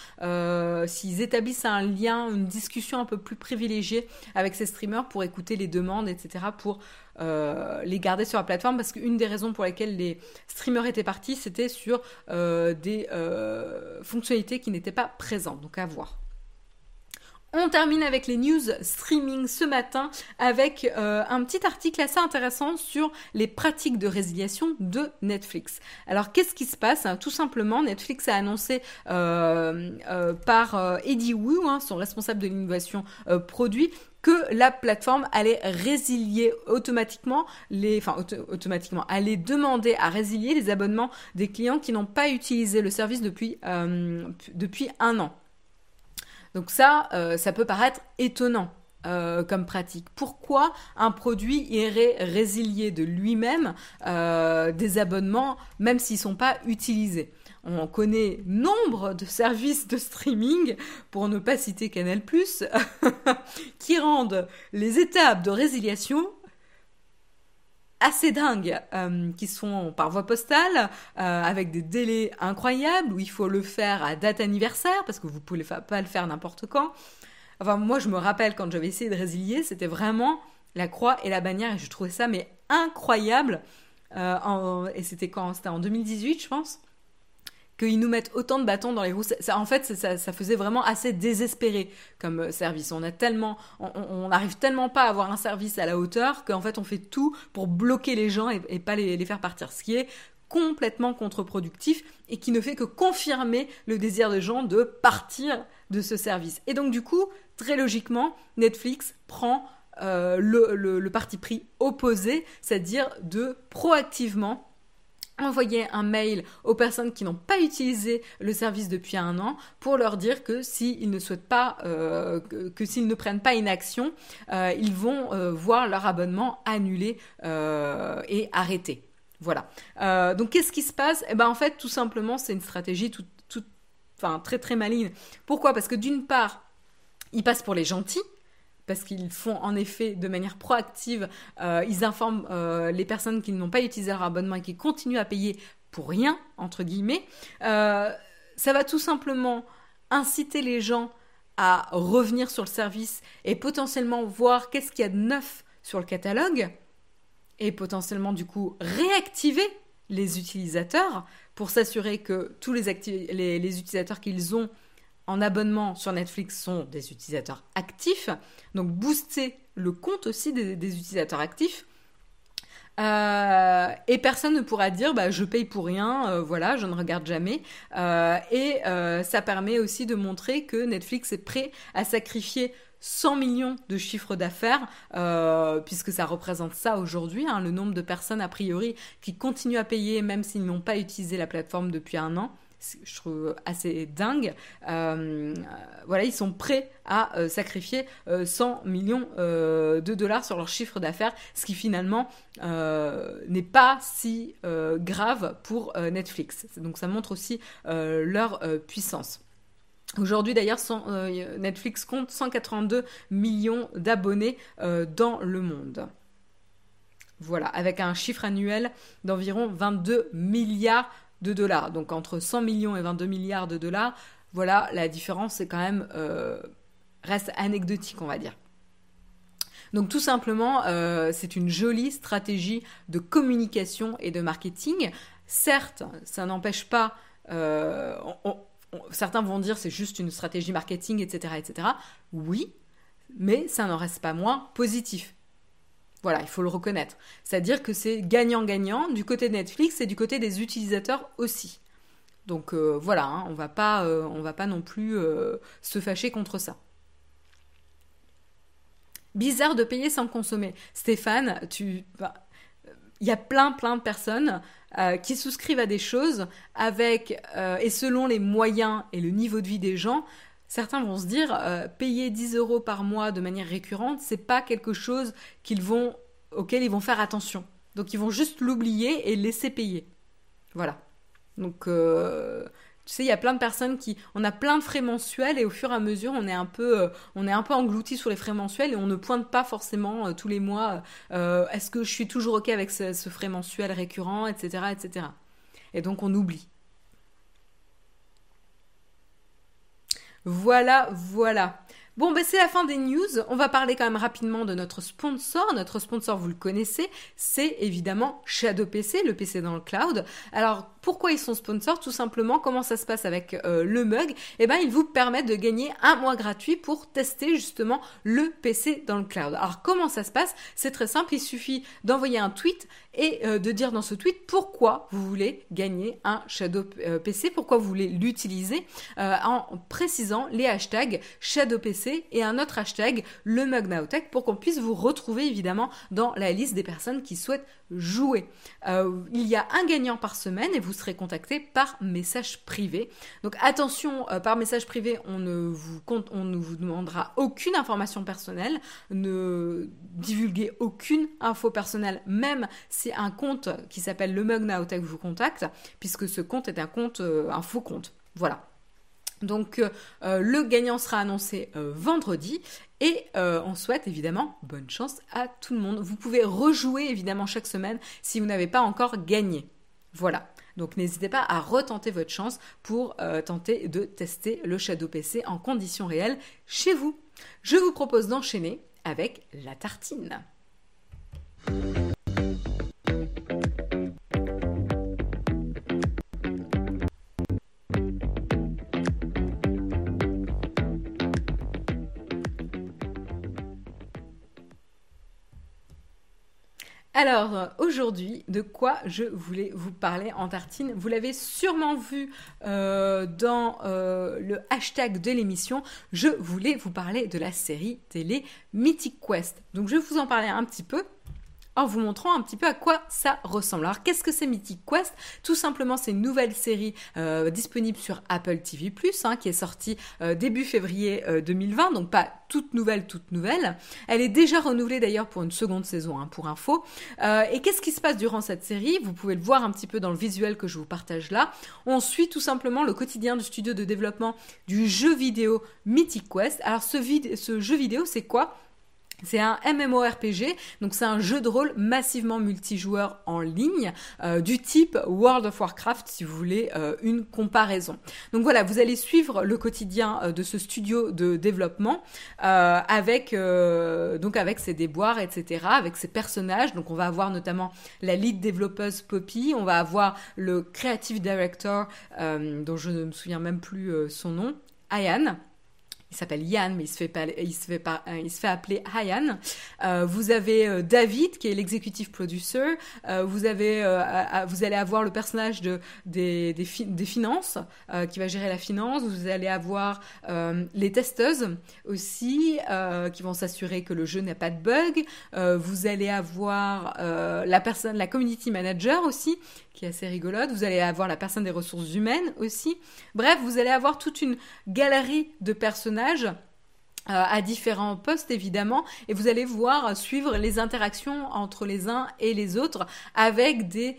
Speaker 1: s'ils établissent un lien, une discussion un peu plus privilégiée avec ces streamers pour écouter les demandes, etc. pour euh, les garder sur la plateforme parce qu'une des raisons pour lesquelles les streamers étaient partis, c'était sur euh, des fonctionnalités qui n'étaient pas présentes. Donc à voir. On termine avec les news streaming ce matin avec euh, un petit article assez intéressant sur les pratiques de résiliation de Netflix. Alors qu'est-ce qui se passe Tout simplement, Netflix a annoncé euh, euh, par Eddie Wu, hein, son responsable de l'innovation produit, que la plateforme allait résilier automatiquement les, demander à résilier les abonnements des clients qui n'ont pas utilisé le service depuis depuis un an. Donc ça, euh, ça peut paraître étonnant. Euh, comme pratique. Pourquoi un produit irait résilier de lui-même euh, des abonnements même s'ils ne sont pas utilisés? On connaît nombre de services de streaming, pour ne pas citer Canal+, qui rendent les étapes de résiliation assez dingues euh, qui sont par voie postale euh, avec des délais incroyables où il faut le faire à date anniversaire parce que vous pouvez pas le faire n'importe quand. Enfin moi je me rappelle quand j'avais essayé de résilier, c'était vraiment la croix et la bannière et je trouvais ça mais incroyable. Euh, et c'était quand? C'était en 2018 je pense qu'ils nous mettent autant de bâtons dans les roues. Ça, en fait, ça, faisait vraiment assez désespéré comme euh, service. On a tellement, on n'arrive tellement pas à avoir un service à la hauteur qu'en fait, on fait tout pour bloquer les gens et, pas les, faire partir. Ce qui est complètement contre-productif et qui ne fait que confirmer le désir des gens de partir de ce service. Et donc, du coup, très logiquement, Netflix prend euh, le parti pris opposé, c'est-à-dire de proactivement envoyer un mail aux personnes qui n'ont pas utilisé le service depuis un an pour leur dire que s'ils ne souhaitent pas, euh, que, s'ils ne prennent pas une action, euh, ils vont euh, voir leur abonnement annulé et arrêté. Voilà. donc qu'est-ce qui se passe? Eh ben en fait, tout simplement, c'est une stratégie tout, enfin très très maligne. Pourquoi? Parce que d'une part, ils passent pour les gentils parce qu'ils font en effet de manière proactive, euh, ils informent euh, les personnes qui n'ont pas utilisé leur abonnement et qui continuent à payer pour rien, entre guillemets. Euh, ça va tout simplement inciter les gens à revenir sur le service et potentiellement voir qu'est-ce qu'il y a de neuf sur le catalogue et potentiellement du coup réactiver les utilisateurs pour s'assurer que tous les, les utilisateurs qu'ils ont en abonnement sur Netflix sont des utilisateurs actifs, donc booster le compte aussi des, utilisateurs actifs. Euh, et personne ne pourra dire bah, je paye pour rien, euh, voilà, je ne regarde jamais. Euh, et ça permet aussi de montrer que Netflix est prêt à sacrifier 100 millions de chiffres d'affaires, puisque ça représente ça aujourd'hui, hein, le nombre de personnes a priori qui continuent à payer même s'ils n'ont pas utilisé la plateforme depuis un an je trouve assez dingue. Euh, voilà, ils sont prêts à euh, sacrifier 100 euh, millions de dollars sur leur chiffre d'affaires, ce qui finalement n'est pas si grave pour Netflix. Donc ça montre aussi leur puissance. Aujourd'hui d'ailleurs, Netflix compte 182 millions d'abonnés dans le monde. Voilà, avec un chiffre annuel d'environ 22 milliards de dollars. Donc entre 100 millions et 22 milliards de dollars, voilà, la différence c'est quand même euh, reste anecdotique, on va dire. Donc tout simplement, euh, c'est une jolie stratégie de communication et de marketing. Certes, ça n'empêche pas. Euh, certains vont dire c'est juste une stratégie marketing, etc., etc. Oui, mais ça n'en reste pas moins positif. Voilà, il faut le reconnaître. C'est-à-dire que c'est gagnant-gagnant du côté de Netflix et du côté des utilisateurs aussi. Donc euh, voilà, hein, on va euh, va pas non plus euh, se fâcher contre ça. Bizarre de payer sans consommer. Stéphane, tu, il y a plein plein de personnes qui souscrivent à des choses avec et selon les moyens et le niveau de vie des gens, Certains vont se dire, euh, payer 10 euros par mois de manière récurrente, c'est pas quelque chose qu'ils vont, auquel ils vont faire attention. Donc ils vont juste l'oublier et laisser payer. Voilà. Donc, euh, tu sais, il y a plein de personnes qui, on a plein de frais mensuels et au fur et à mesure, on est un peu, euh, on est un peu englouti sur les frais mensuels et on ne pointe pas forcément tous les mois. Est-ce que je suis toujours ok avec ce, ce frais mensuel récurrent, etc., etc. et donc on oublie. Voilà, voilà. Bon, ben c'est la fin des news. On va parler quand même rapidement de notre sponsor. Notre sponsor, vous le connaissez, c'est évidemment Shadow PC, le PC dans le cloud. Alors, pourquoi ils sont sponsors Tout simplement, comment ça se passe avec euh, le mug Eh ben, ils vous permettent de gagner un mois gratuit pour tester justement le PC dans le cloud. Alors, comment ça se passe? C'est très simple. Il suffit d'envoyer un tweet et euh, de dire dans ce tweet pourquoi vous voulez gagner un Shadow euh, PC, pourquoi vous voulez l'utiliser, en précisant les hashtags Shadow PC et un autre hashtag le mug Nowtech pour qu'on puisse vous retrouver évidemment dans la liste des personnes qui souhaitent jouer. il y a un gagnant par semaine et vous serez contacté par message privé. Donc attention, euh, par message privé, on ne vous compte, on ne vous demandera aucune information personnelle, ne divulguez aucune info personnelle, même si un compte qui s'appelle le Mug Naotech vous contacte, puisque ce compte est un compte, euh, un faux compte. Voilà. Donc euh, le gagnant sera annoncé vendredi et on souhaite évidemment bonne chance à tout le monde. Vous pouvez rejouer évidemment chaque semaine si vous n'avez pas encore gagné. Voilà. Donc n'hésitez pas à retenter votre chance pour euh, tenter de tester le Shadow PC en conditions réelles chez vous. Je vous propose d'enchaîner avec la tartine. Alors aujourd'hui, de quoi je voulais vous parler en tartine Vous l'avez sûrement vu euh, dans euh, le hashtag de l'émission. Je voulais vous parler de la série télé Mythic Quest. Donc je vais vous en parler un petit peu en vous montrant un petit peu à quoi ça ressemble. Alors qu'est-ce que c'est Mythic Quest? Tout simplement c'est une nouvelle série euh, disponible sur Apple TV hein, qui est sortie euh, début février 2020, euh, donc pas toute nouvelle, toute nouvelle. Elle est déjà renouvelée d'ailleurs pour une seconde saison, hein, pour info. et qu'est-ce qui se passe durant cette série? Vous pouvez le voir un petit peu dans le visuel que je vous partage là. On suit tout simplement le quotidien du studio de développement du jeu vidéo Mythic Quest. Alors ce, ce jeu vidéo c'est quoi? C'est un MMORPG, donc c'est un jeu de rôle massivement multijoueur en ligne euh, du type World of Warcraft si vous voulez euh, une comparaison. Donc voilà, vous allez suivre le quotidien euh, de ce studio de développement avec donc avec ses déboires, etc., avec ses personnages. Donc on va avoir notamment la lead développeuse Poppy, on va avoir le creative director dont je ne me souviens même plus son nom, Ayan il s'appelle Yann, mais il se fait, pas, il se fait, pas, euh, il se fait appeler Hayan. Euh, vous avez euh, David, qui est l'executive producer. Vous avez, vous allez avoir le personnage de des, des, des finances, qui va gérer la finance. Vous allez avoir les testeuses aussi, qui vont s'assurer que le jeu n'a pas de bug. vous allez avoir la personne, la community manager aussi, qui est assez rigolote. Vous allez avoir la personne des ressources humaines aussi. Bref, vous allez avoir toute une galerie de personnages euh, à différents postes évidemment et vous allez voir suivre les interactions entre les uns et les autres avec des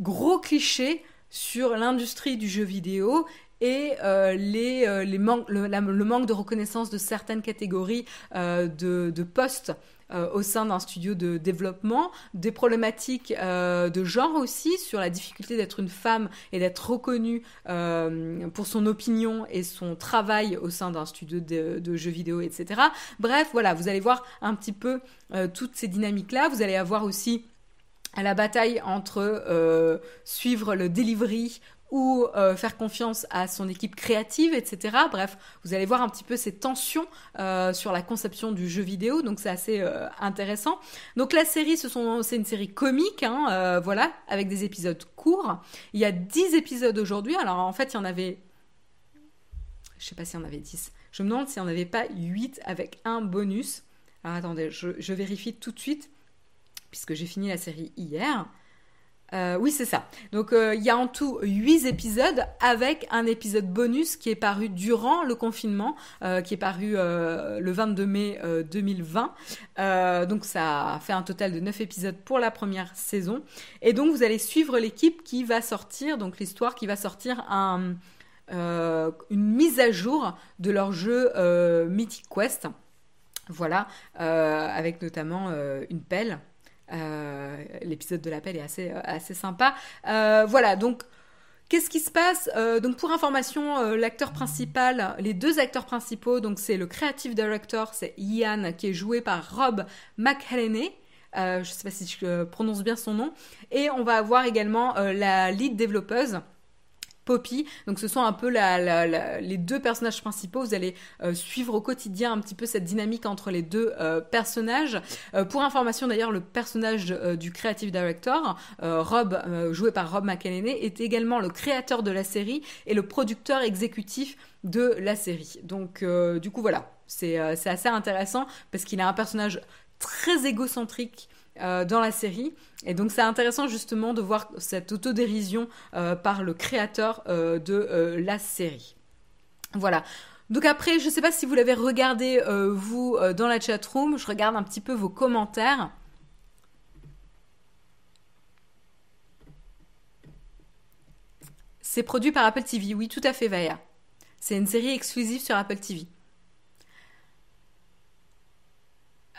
Speaker 1: gros clichés sur l'industrie du jeu vidéo et euh, euh, le, manque de reconnaissance de certaines catégories de postes euh, au sein d'un studio de développement, des problématiques euh, de genre aussi sur la difficulté d'être une femme et d'être reconnue euh, pour son opinion et son travail au sein d'un studio de, jeux vidéo, etc. Bref, voilà, vous allez voir un petit peu toutes ces dynamiques-là. Vous allez avoir aussi la bataille entre suivre le delivery ou euh, faire confiance à son équipe créative, etc. Bref, vous allez voir un petit peu ces tensions euh, sur la conception du jeu vidéo, donc c'est assez euh, intéressant. Donc la série, c'est une série comique, hein, voilà, avec des épisodes courts. Il y a 10 épisodes aujourd'hui, alors en fait il y en avait... Je sais pas s'il y en avait 10. Je me demande s'il n'y en avait pas 8 avec un bonus. Alors attendez, je vérifie tout de suite, puisque j'ai fini la série hier. Euh, oui, c'est ça. Donc, euh, il y a en tout 8 épisodes avec un épisode bonus qui est paru durant le confinement, euh, qui est paru le 22 mai 2020. donc, ça fait un total de 9 épisodes pour la première saison. Et donc, vous allez suivre l'équipe qui va sortir, donc l'histoire qui va sortir un, une mise à jour de leur jeu Mythic Quest. Voilà, avec notamment une pelle L'épisode de l'appel est assez, assez sympa. voilà, donc Qu'est-ce qui se passe? Donc pour information, l'acteur principal, les deux acteurs principaux, donc c'est le creative director, c'est Ian qui est joué par Rob McElhenney. je ne sais pas si je prononce bien son nom. Et on va avoir également la lead développeuse Poppy. Donc ce sont un peu les deux personnages principaux. Vous allez euh, suivre au quotidien un petit peu cette dynamique entre les deux euh, personnages. Euh, pour information d'ailleurs, le personnage du creative director, Rob, joué par Rob McElhenney, est également le créateur de la série et le producteur exécutif de la série. Donc du coup voilà, c'est assez intéressant parce qu'il a un personnage très égocentrique euh, dans la série. Et donc c'est intéressant justement de voir cette autodérision euh, par le créateur euh, de la série. Voilà. Donc après, je ne sais pas si vous l'avez regardé vous dans la chat room, je regarde un petit peu vos commentaires. C'est produit par Apple TV, oui, tout à fait, Vaya. C'est une série exclusive sur Apple TV.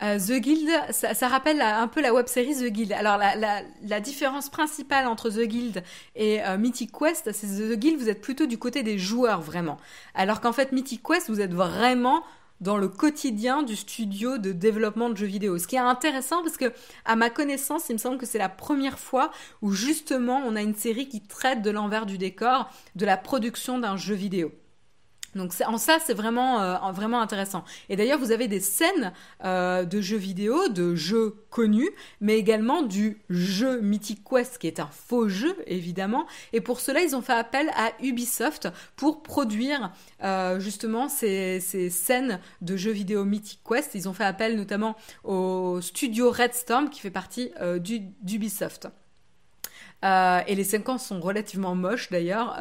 Speaker 1: Euh, The Guild, ça, rappelle un peu la web série The Guild. Alors la, différence principale entre The Guild et euh, Mythic Quest, c'est The Guild, vous êtes plutôt du côté des joueurs vraiment. Alors qu'en fait Mythic Quest, vous êtes vraiment dans le quotidien du studio de développement de jeux vidéo. Ce qui est intéressant parce que, à ma connaissance, il me semble que c'est la première fois où justement on a une série qui traite de l'envers du décor de la production d'un jeu vidéo. Donc en ça, c'est vraiment, euh, vraiment intéressant. Et d'ailleurs, vous avez des scènes euh, de jeux vidéo, de jeux connus, mais également du jeu Mythic Quest, qui est un faux jeu, évidemment. Et pour cela, ils ont fait appel à Ubisoft pour produire euh, justement ces, ces, scènes de jeux vidéo Mythic Quest. Ils ont fait appel notamment au studio Red Storm, qui fait partie d'Ubisoft. et les séquences sont relativement moches d'ailleurs.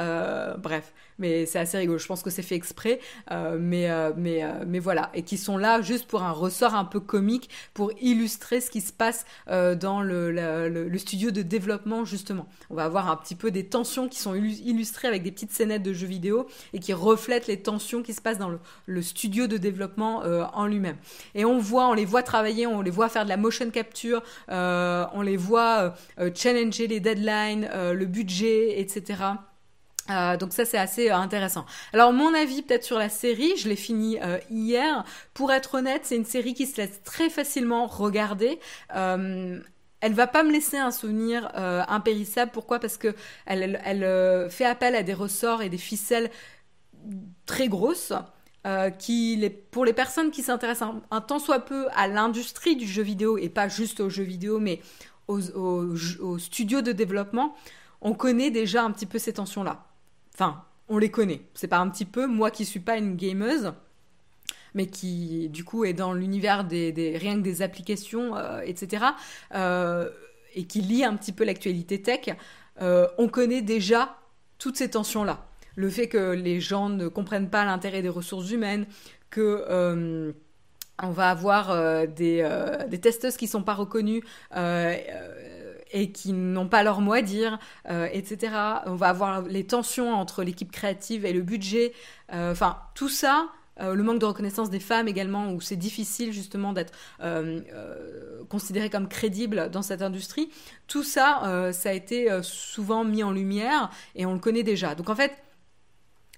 Speaker 1: bref, mais c'est assez rigolo. Je pense que c'est fait exprès, euh, mais, euh, mais, euh, mais voilà. Et qui sont là juste pour un ressort un peu comique, pour illustrer ce qui se passe dans le, le, studio de développement, justement. On va avoir un petit peu des tensions qui sont illustrées avec des petites scénettes de jeux vidéo et qui reflètent les tensions qui se passent dans le, studio de développement en lui-même. Et on voit, on les voit travailler, on les voit faire de la motion capture, on les voit challenger les deadlines, le budget, etc. Euh, donc ça c'est assez euh, intéressant. Alors mon avis peut-être sur la série, je l'ai fini euh, hier. Pour être honnête, c'est une série qui se laisse très facilement regarder. elle va pas me laisser un souvenir impérissable. Pourquoi? Parce que elle, fait appel à des ressorts et des ficelles très grosses. qui, les, pour les personnes qui s'intéressent un, tant soit peu à l'industrie du jeu vidéo et pas juste aux jeux vidéo, mais aux studios de développement, on connaît déjà un petit peu ces tensions-là. Enfin, on les connaît. C'est pas un petit peu moi qui suis pas une gameuse, mais qui du coup est dans l'univers des, rien que des applications, euh, etc. Euh, et qui lit un petit peu l'actualité tech. Euh, on connaît déjà toutes ces tensions-là. Le fait que les gens ne comprennent pas l'intérêt des ressources humaines, que on va avoir des, des, testeuses qui sont pas reconnues et qui n'ont pas leur mot à dire, euh, etc. On va avoir les tensions entre l'équipe créative et le budget. Euh, enfin, tout ça, euh, le manque de reconnaissance des femmes également, où c'est difficile justement d'être considéré comme crédible dans cette industrie. Tout ça, ça a été souvent mis en lumière et on le connaît déjà. Donc en fait,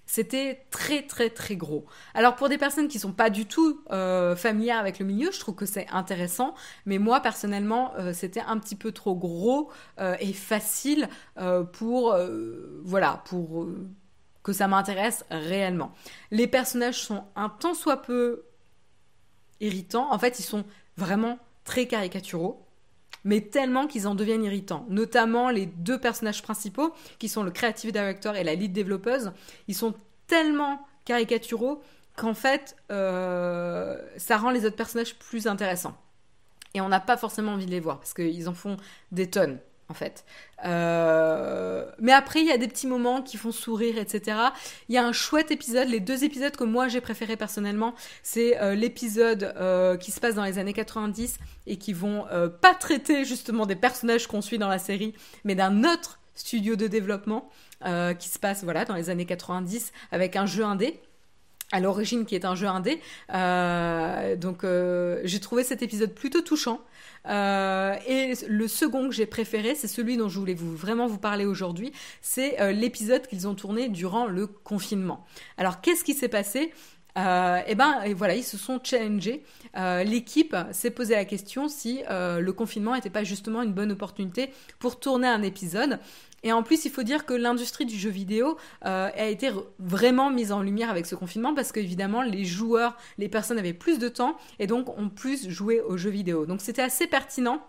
Speaker 1: c'était très très très gros. Alors pour des personnes qui sont pas du tout euh, familières avec le milieu, je trouve que c'est intéressant, mais moi personnellement euh, c'était un petit peu trop gros euh, et facile pour voilà pour que ça m'intéresse réellement. Les personnages sont un tant soit peu irritants. En fait, ils sont vraiment très caricaturaux mais tellement qu'ils en deviennent irritants. Notamment les deux personnages principaux, qui sont le creative director et la lead développeuse, ils sont tellement caricaturaux qu'en fait, euh, ça rend les autres personnages plus intéressants. Et on n'a pas forcément envie de les voir, parce qu'ils en font des tonnes, en fait. Euh, mais après, il y a des petits moments qui font sourire, etc. Il y a un chouette épisode, les deux épisodes que moi j'ai préférés personnellement, c'est euh, l'épisode qui se passe dans les années 90 et qui vont pas traiter justement des personnages qu'on suit dans la série, mais d'un autre studio de développement qui se passe voilà dans les années 90 avec un jeu indé. à l'origine qui est un jeu indé. Euh, donc euh, j'ai trouvé cet épisode plutôt touchant. Euh, et le second que j'ai préféré, c'est celui dont je voulais vraiment vous parler aujourd'hui. C'est euh, l'épisode qu'ils ont tourné durant le confinement. Alors qu'est-ce qui s'est passé? Euh, et ben et voilà, ils se sont challengés. Euh, L'équipe s'est posé la question si le confinement n'était pas justement une bonne opportunité pour tourner un épisode. Et en plus, il faut dire que l'industrie du jeu vidéo euh, a été vraiment mise en lumière avec ce confinement parce qu'évidemment, les joueurs, les personnes avaient plus de temps et donc ont plus joué aux jeux vidéo. Donc c'était assez pertinent.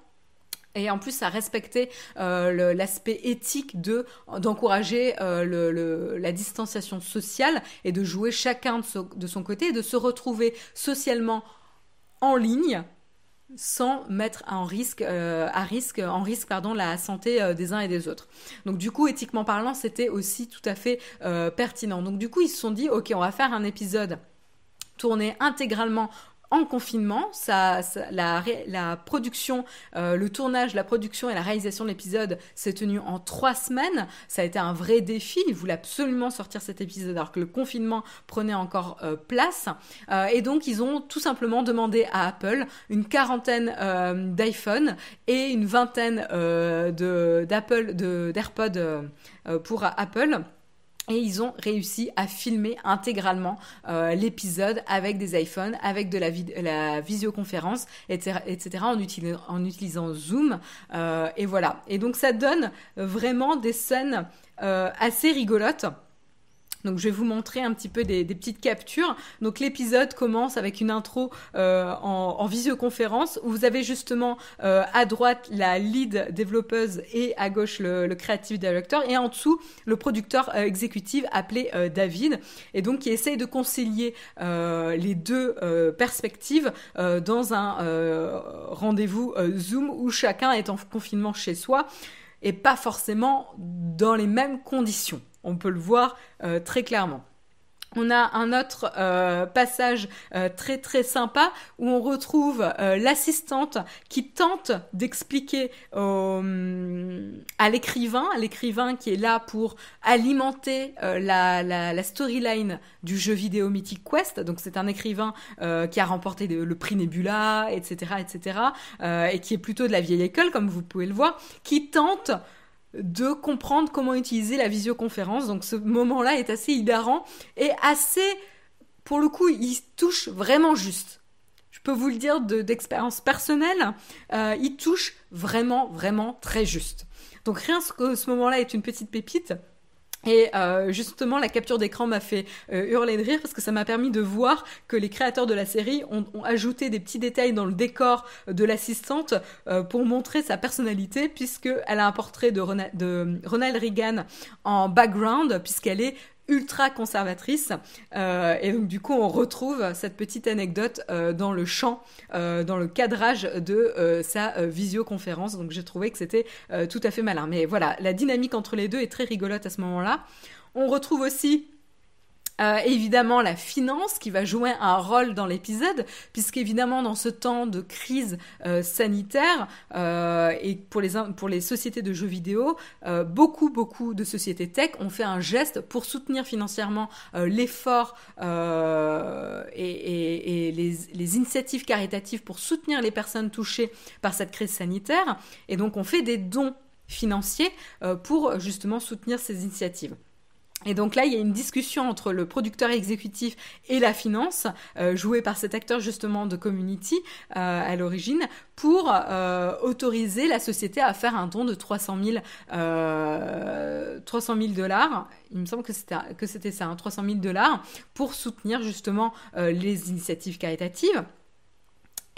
Speaker 1: Et en plus, ça respectait euh, l'aspect éthique de d'encourager euh, la distanciation sociale et de jouer chacun de son côté et de se retrouver socialement en ligne sans mettre en risque, euh, à risque, en risque pardon, la santé euh, des uns et des autres. Donc du coup, éthiquement parlant, c'était aussi tout à fait euh, pertinent. Donc du coup, ils se sont dit, ok, on va faire un épisode tourné intégralement en confinement, ça, la, production, euh, le tournage, la production et la réalisation de l'épisode s'est tenu en trois semaines. Ça a été un vrai défi. Ils voulaient absolument sortir cet épisode alors que le confinement prenait encore euh, place. Euh, et donc, ils ont tout simplement demandé à Apple une quarantaine euh, d'iPhone et une vingtaine d'Apple, d'AirPods pour Apple et ils ont réussi à filmer intégralement euh, l'épisode avec des iPhones, avec de la, visioconférence, etc., etc., en utilisant Zoom. Euh, et voilà. Et donc ça donne vraiment des scènes euh, assez rigolotes. Donc je vais vous montrer un petit peu des, petites captures. Donc l'épisode commence avec une intro euh, en, en, visioconférence où vous avez justement euh, à droite la lead développeuse et à gauche le, le creative director et en dessous le producteur euh, exécutif appelé David et donc qui essaye de concilier les deux perspectives dans un rendez-vous Zoom où chacun est en confinement chez soi et pas forcément dans les mêmes conditions. On peut le voir euh, très clairement. On a un autre euh, passage euh, très très sympa où on retrouve l'assistante qui tente d'expliquer à l'écrivain, l'écrivain qui est là pour alimenter la storyline du jeu vidéo Mythic Quest. Donc c'est un écrivain qui a remporté le, le, prix Nebula, etc., etc., et qui est plutôt de la vieille école, comme vous pouvez le voir, qui tente de comprendre comment utiliser la visioconférence. Donc ce moment-là est assez hilarant et assez, pour le coup, il touche vraiment juste. Je peux vous le dire d'expérience de, personnelle, euh, il touche vraiment, vraiment très juste. Donc rien que ce moment-là est une petite pépite. Et euh, justement, la capture d'écran m'a fait euh, hurler de rire parce que ça m'a permis de voir que les créateurs de la série ont, ajouté des petits détails dans le décor de l'assistante euh, pour montrer sa personnalité, puisqu'elle a un portrait de Ronald Reagan en background, puisqu'elle est ultra conservatrice. Euh, et donc du coup, on retrouve cette petite anecdote euh, dans le champ, euh, dans le cadrage de sa visioconférence. Donc j'ai trouvé que c'était tout à fait malin. Mais voilà, la dynamique entre les deux est très rigolote à ce moment-là. On retrouve aussi euh, évidemment, la finance qui va jouer un rôle dans l'épisode, puisqu'évidemment, dans ce temps de crise euh, sanitaire euh, et pour les, pour les sociétés de jeux vidéo, beaucoup, beaucoup de sociétés tech ont fait un geste pour soutenir financièrement l'effort et, les, initiatives caritatives pour soutenir les personnes touchées par cette crise sanitaire. Et donc, on fait des dons financiers pour justement soutenir ces initiatives. Et donc là, il y a une discussion entre le producteur exécutif et la finance, euh, jouée par cet acteur justement de Community euh, à l'origine, pour euh, autoriser la société à faire un don de 300 000, euh, 300 000 dollars. Il me semble que c'était que c'était ça, hein, 300 000 dollars pour soutenir justement les initiatives caritatives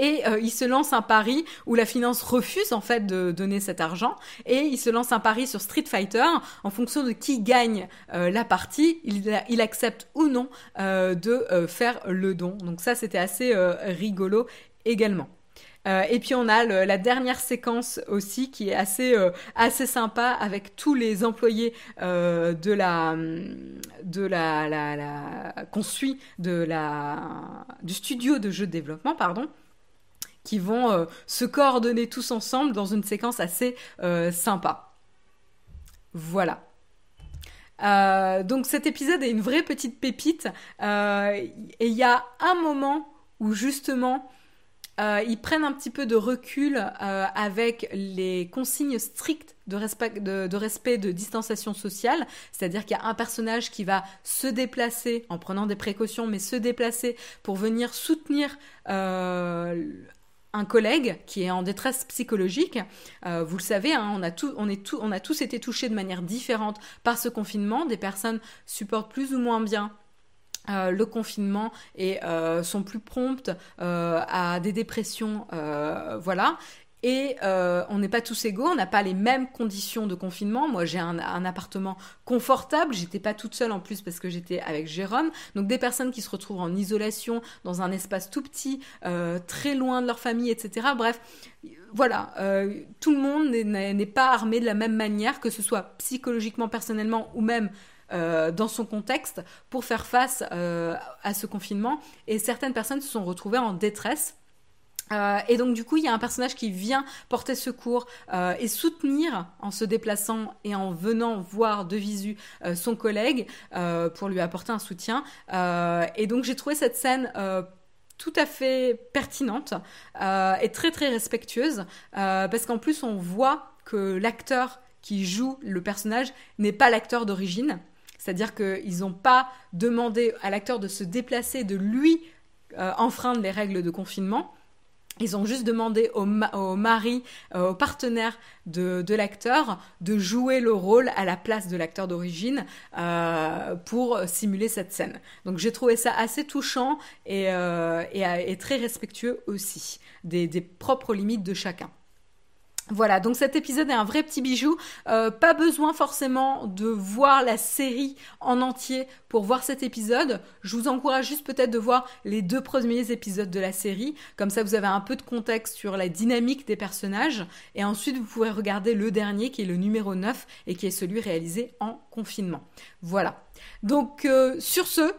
Speaker 1: et euh, il se lance un pari où la finance refuse en fait de donner cet argent et il se lance un pari sur Street Fighter en fonction de qui gagne euh, la partie, il, accepte ou non euh, de faire le don. Donc ça c'était assez rigolo également. Et puis on a la dernière séquence aussi qui est assez assez sympa avec tous les employés de la de la, qu'on suit de la du studio de jeux de développement pardon qui vont euh, se coordonner tous ensemble dans une séquence assez euh, sympa. Voilà. donc cet épisode est une vraie petite pépite. et il y a un moment où justement euh, ils prennent un petit peu de recul euh, avec les consignes strictes de respect de, respect de distanciation sociale, c'est-à-dire qu'il y a un personnage qui va se déplacer en prenant des précautions, mais se déplacer pour venir soutenir euh, un collègue qui est en détresse psychologique. vous le savez, hein, on, a tous été touchés de manière différente par ce confinement. Des personnes supportent plus ou moins bien euh, le confinement et euh, sont plus promptes euh, à des dépressions, voilà. Et on n'est pas tous égaux, on n'a pas les mêmes conditions de confinement. Moi, j'ai un, appartement confortable, j'étais pas toute seule en plus parce que j'étais avec Jérôme. Donc des personnes qui se retrouvent en isolation dans un espace tout petit, très loin de leur famille, etc. Bref, voilà, tout le monde n'est pas armé de la même manière, que ce soit psychologiquement, personnellement ou même euh, dans son contexte pour faire face euh, à ce confinement. Et certaines personnes se sont retrouvées en détresse. Euh, et donc du coup, il y a un personnage qui vient porter secours et soutenir en se déplaçant et en venant voir de visu son collègue pour lui apporter un soutien. et donc j'ai trouvé cette scène tout à fait pertinente et très très respectueuse parce qu'en plus on voit que l'acteur qui joue le personnage n'est pas l'acteur d'origine. C'est-à-dire qu'ils n'ont pas demandé à l'acteur de se déplacer, de lui euh, enfreindre les règles de confinement. Ils ont juste demandé au, mari, euh, au partenaire de, l'acteur, de jouer le rôle à la place de l'acteur d'origine euh, pour simuler cette scène. Donc j'ai trouvé ça assez touchant et, très respectueux aussi des propres limites de chacun. Voilà, donc cet épisode est un vrai petit bijou. Euh, pas besoin forcément de voir la série en entier pour voir cet épisode. Je vous encourage juste peut-être de voir les deux premiers épisodes de la série. Comme ça, vous avez un peu de contexte sur la dynamique des personnages. Et ensuite, vous pourrez regarder le dernier qui est le numéro 9 et qui est celui réalisé en confinement. Voilà. Donc, euh, sur ce,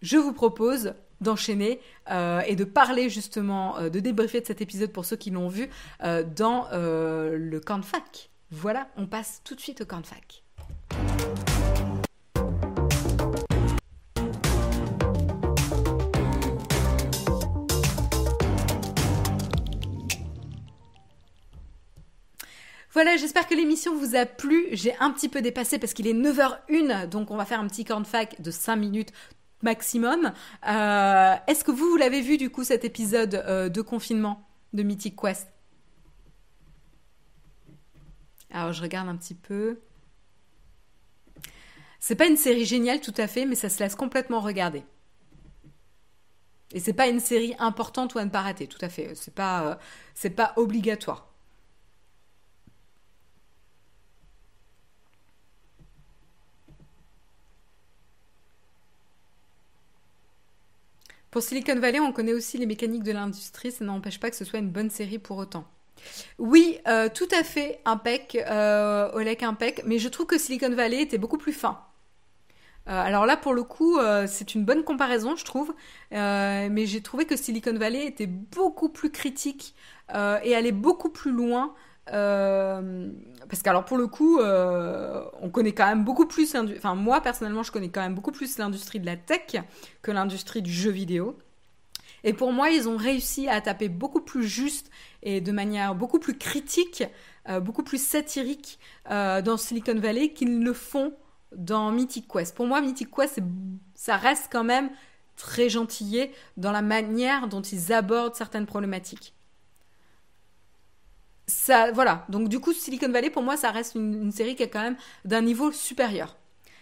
Speaker 1: je vous propose d'enchaîner euh, et de parler justement, euh, de débriefer de cet épisode pour ceux qui l'ont vu euh, dans le camp de fac. Voilà, on passe tout de suite au camp de fac. Voilà, j'espère que l'émission vous a plu. J'ai un petit peu dépassé parce qu'il est 9h01, donc on va faire un petit camp de fac de 5 minutes maximum. Euh, est-ce que vous, vous l'avez vu du coup cet épisode euh, de confinement de Mythic Quest? Alors je regarde un petit peu. C'est pas une série géniale tout à fait, mais ça se laisse complètement regarder. Et c'est pas une série importante ou à ne pas rater, tout à fait. C'est pas, euh, c'est pas obligatoire. Pour Silicon Valley, on connaît aussi les mécaniques de l'industrie, ça n'empêche pas que ce soit une bonne série pour autant. Oui, euh, tout à fait, impec, euh, Olek impec, mais je trouve que Silicon Valley était beaucoup plus fin. Euh, alors là, pour le coup, euh, c'est une bonne comparaison, je trouve, mais j'ai trouvé que Silicon Valley était beaucoup plus critique et allait beaucoup plus loin euh, parce qu'alors pour le coup, euh, on connaît quand même beaucoup plus, enfin moi personnellement, je connais quand même beaucoup plus l'industrie de la tech que l'industrie du jeu vidéo. Et pour moi, ils ont réussi à taper beaucoup plus juste et de manière beaucoup plus critique, euh, beaucoup plus satirique dans Silicon Valley qu'ils le font dans Mythic Quest. Pour moi, Mythic Quest, ça reste quand même très gentillé dans la manière dont ils abordent certaines problématiques ça, voilà. Donc du coup, Silicon Valley, pour moi, ça reste une, série qui est quand même d'un niveau supérieur.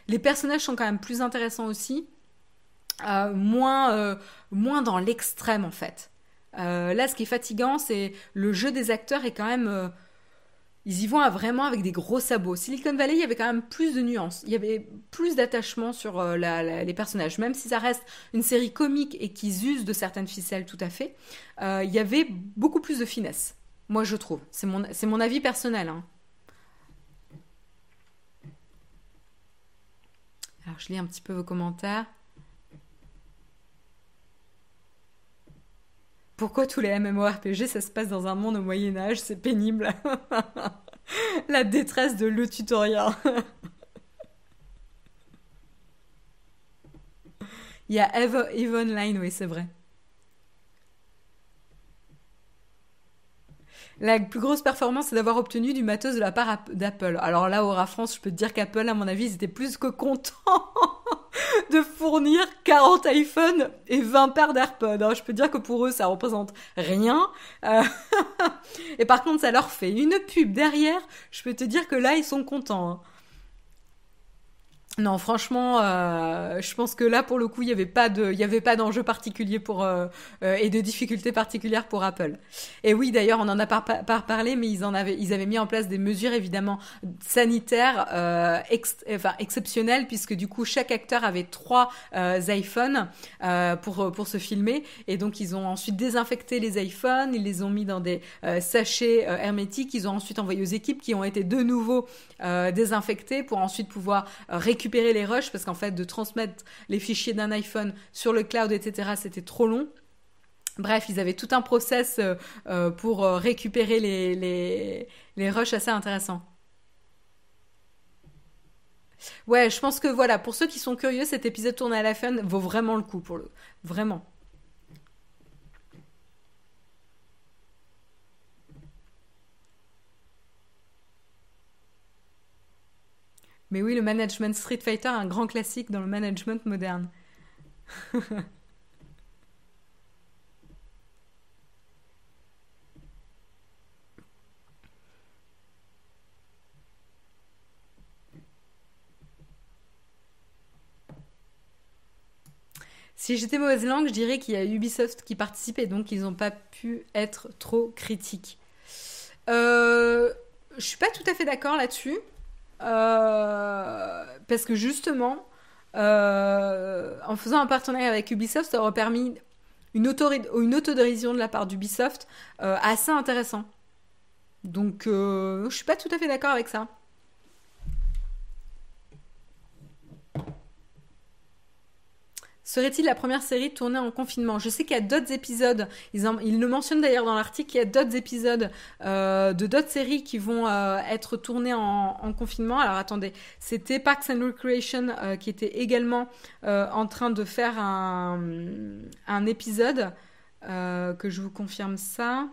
Speaker 1: Les personnages sont quand même plus intéressants aussi, euh, moins, euh, moins dans l'extrême en fait. Euh, là, ce qui est fatigant, c'est le jeu des acteurs est quand même ils y vont vraiment avec des gros sabots. Silicon Valley, il y avait quand même plus de nuances. Il y avait plus d'attachement sur les personnages. Même si ça reste une série comique et qu'ils usent de certaines ficelles tout à fait, il y avait beaucoup plus de finesse. Moi, je trouve. C'est mon, mon avis personnel. Hein. Alors, je lis un petit peu vos commentaires. Pourquoi tous les MMORPG, ça se passe dans un monde au Moyen Âge C'est pénible. La détresse de le tutoriel. Il y a Eve Online, oui, c'est vrai. La plus grosse performance, c'est d'avoir obtenu du matos de la part d'Apple. Alors là, Aura France, je peux te dire qu'Apple, à mon avis, ils étaient plus que contents de fournir 40 iPhones et 20 paires d'AirPods. Hein. Je peux dire que pour eux, ça représente rien. Euh, et par contre, ça leur fait une pub derrière. Je peux te dire que là, ils sont contents. Hein. Non, franchement, euh, je pense que là, pour le coup, il n'y avait pas de, il y avait pas d'enjeu particulier pour euh, euh, et de difficultés particulières pour Apple. Et oui, d'ailleurs, on en a pas, parlé, mais ils en avaient, ils avaient mis en place des mesures évidemment sanitaires, enfin exceptionnelles, puisque du coup, chaque acteur avait trois iPhones pour pour se filmer, et donc ils ont ensuite désinfecté les iPhones, ils les ont mis dans des sachets hermétiques, ils ont ensuite envoyé aux équipes qui ont été de nouveau désinfectés pour ensuite pouvoir récupérer récupérer les rushs parce qu'en fait, de transmettre les fichiers d'un iPhone sur le cloud, etc., c'était trop long. Bref, ils avaient tout un process euh, euh, pour euh, récupérer les, les, les rushs assez intéressants. Ouais, je pense que voilà, pour ceux qui sont curieux, cet épisode tourné à la fin vaut vraiment le coup pour le. Vraiment. Mais oui, le management Street Fighter, un grand classique dans le management moderne. Si j'étais mauvaise langue, je dirais qu'il y a Ubisoft qui participe et donc ils n'ont pas pu être trop critiques. Euh, je suis pas tout à fait d'accord là-dessus. Euh, parce que justement, euh, en faisant un partenariat avec Ubisoft, ça aurait permis une, une autodérision de la part d'Ubisoft euh, assez intéressant. Donc, je suis pas tout à fait d'accord avec ça. Serait-il la première série tournée en confinement? Je sais qu'il y a d'autres épisodes, ils, le mentionnent d'ailleurs dans l'article, il y a d'autres épisodes euh, de d'autres séries qui vont euh, être tournées en, confinement. Alors attendez, c'était Parks and Recreation euh, qui était également en train de faire un épisode, que je vous confirme ça.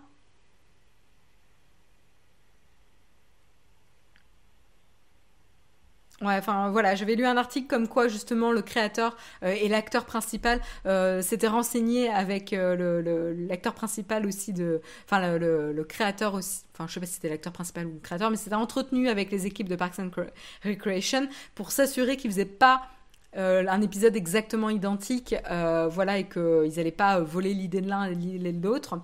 Speaker 1: Ouais, enfin voilà, j'avais lu un article comme quoi justement le créateur euh, et l'acteur principal euh, s'étaient renseignés avec euh, l'acteur principal aussi de, enfin le, créateur aussi, enfin je sais pas si c'était l'acteur principal ou le créateur, mais c'était entretenu avec les équipes de Parks and Recreation pour s'assurer qu'ils faisaient pas un épisode exactement identique, voilà, et qu'ils n'allaient pas voler l'idée de l'un et l'idée de l'autre.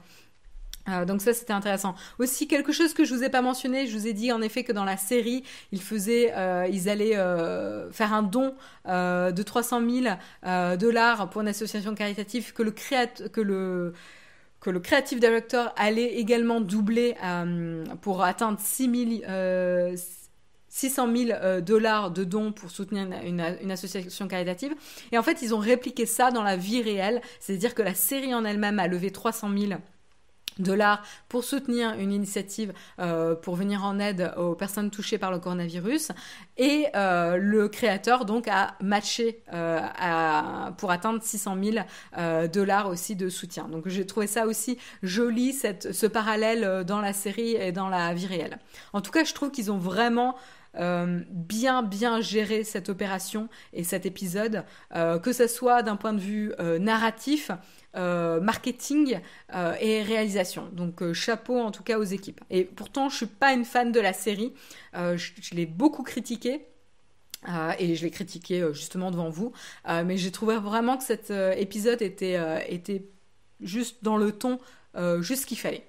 Speaker 1: Euh, donc ça c'était intéressant. Aussi quelque chose que je vous ai pas mentionné, je vous ai dit en effet que dans la série ils faisaient, euh, ils allaient euh, faire un don de 300 000 dollars pour une association caritative que le creative director allait également doubler pour atteindre 6 600 000 dollars de dons pour soutenir une, une, association caritative. Et en fait, ils ont répliqué ça dans la vie réelle, c'est-à-dire que la série en elle-même a levé 300 000 dollars pour soutenir une initiative euh, pour venir en aide aux personnes touchées par le coronavirus. Et euh, le créateur donc a matché euh, pour atteindre 600 000 dollars aussi de soutien. Donc j'ai trouvé ça aussi joli cette, ce parallèle dans la série et dans la vie réelle. En tout cas je trouve qu'ils ont vraiment bien bien géré cette opération et cet épisode, que ce soit d'un point de vue narratif, euh, marketing euh, et réalisation. Donc euh, chapeau en tout cas aux équipes. Et pourtant, je suis pas une fan de la série. je, l'ai beaucoup critiqué. et je l'ai critiqué justement devant vous. mais j'ai trouvé vraiment que cet épisode était, était juste dans le ton, juste ce qu'il fallait.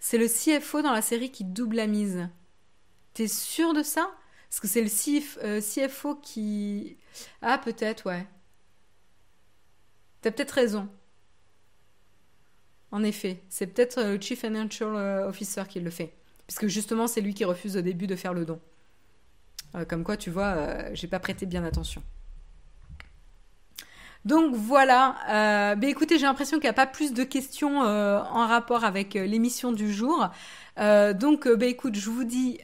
Speaker 1: C'est le CFO dans la série qui double la mise. T'es sûr de ça? Parce que c'est le CFO euh, qui... Ah, peut-être, ouais. T'as peut-être raison. En effet, c'est peut-être euh, le Chief Financial euh, Officer qui le fait. Puisque justement, c'est lui qui refuse au début de faire le don. comme quoi, tu vois, j'ai pas prêté bien attention. Donc voilà, euh, ben écoutez, j'ai l'impression qu'il n'y a pas plus de questions euh, en rapport avec euh, l'émission du jour. donc ben écoute, je vous dis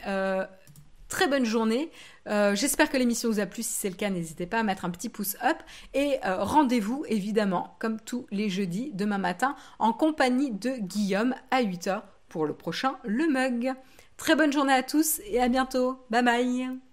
Speaker 1: très bonne journée. J'espère que l'émission vous a plu. Si c'est le cas, n'hésitez pas à mettre un petit pouce up. Et rendez-vous évidemment, comme tous les jeudis, demain matin, en compagnie de Guillaume à 8h pour le prochain Le Mug. Très bonne journée à tous et à bientôt. Bye bye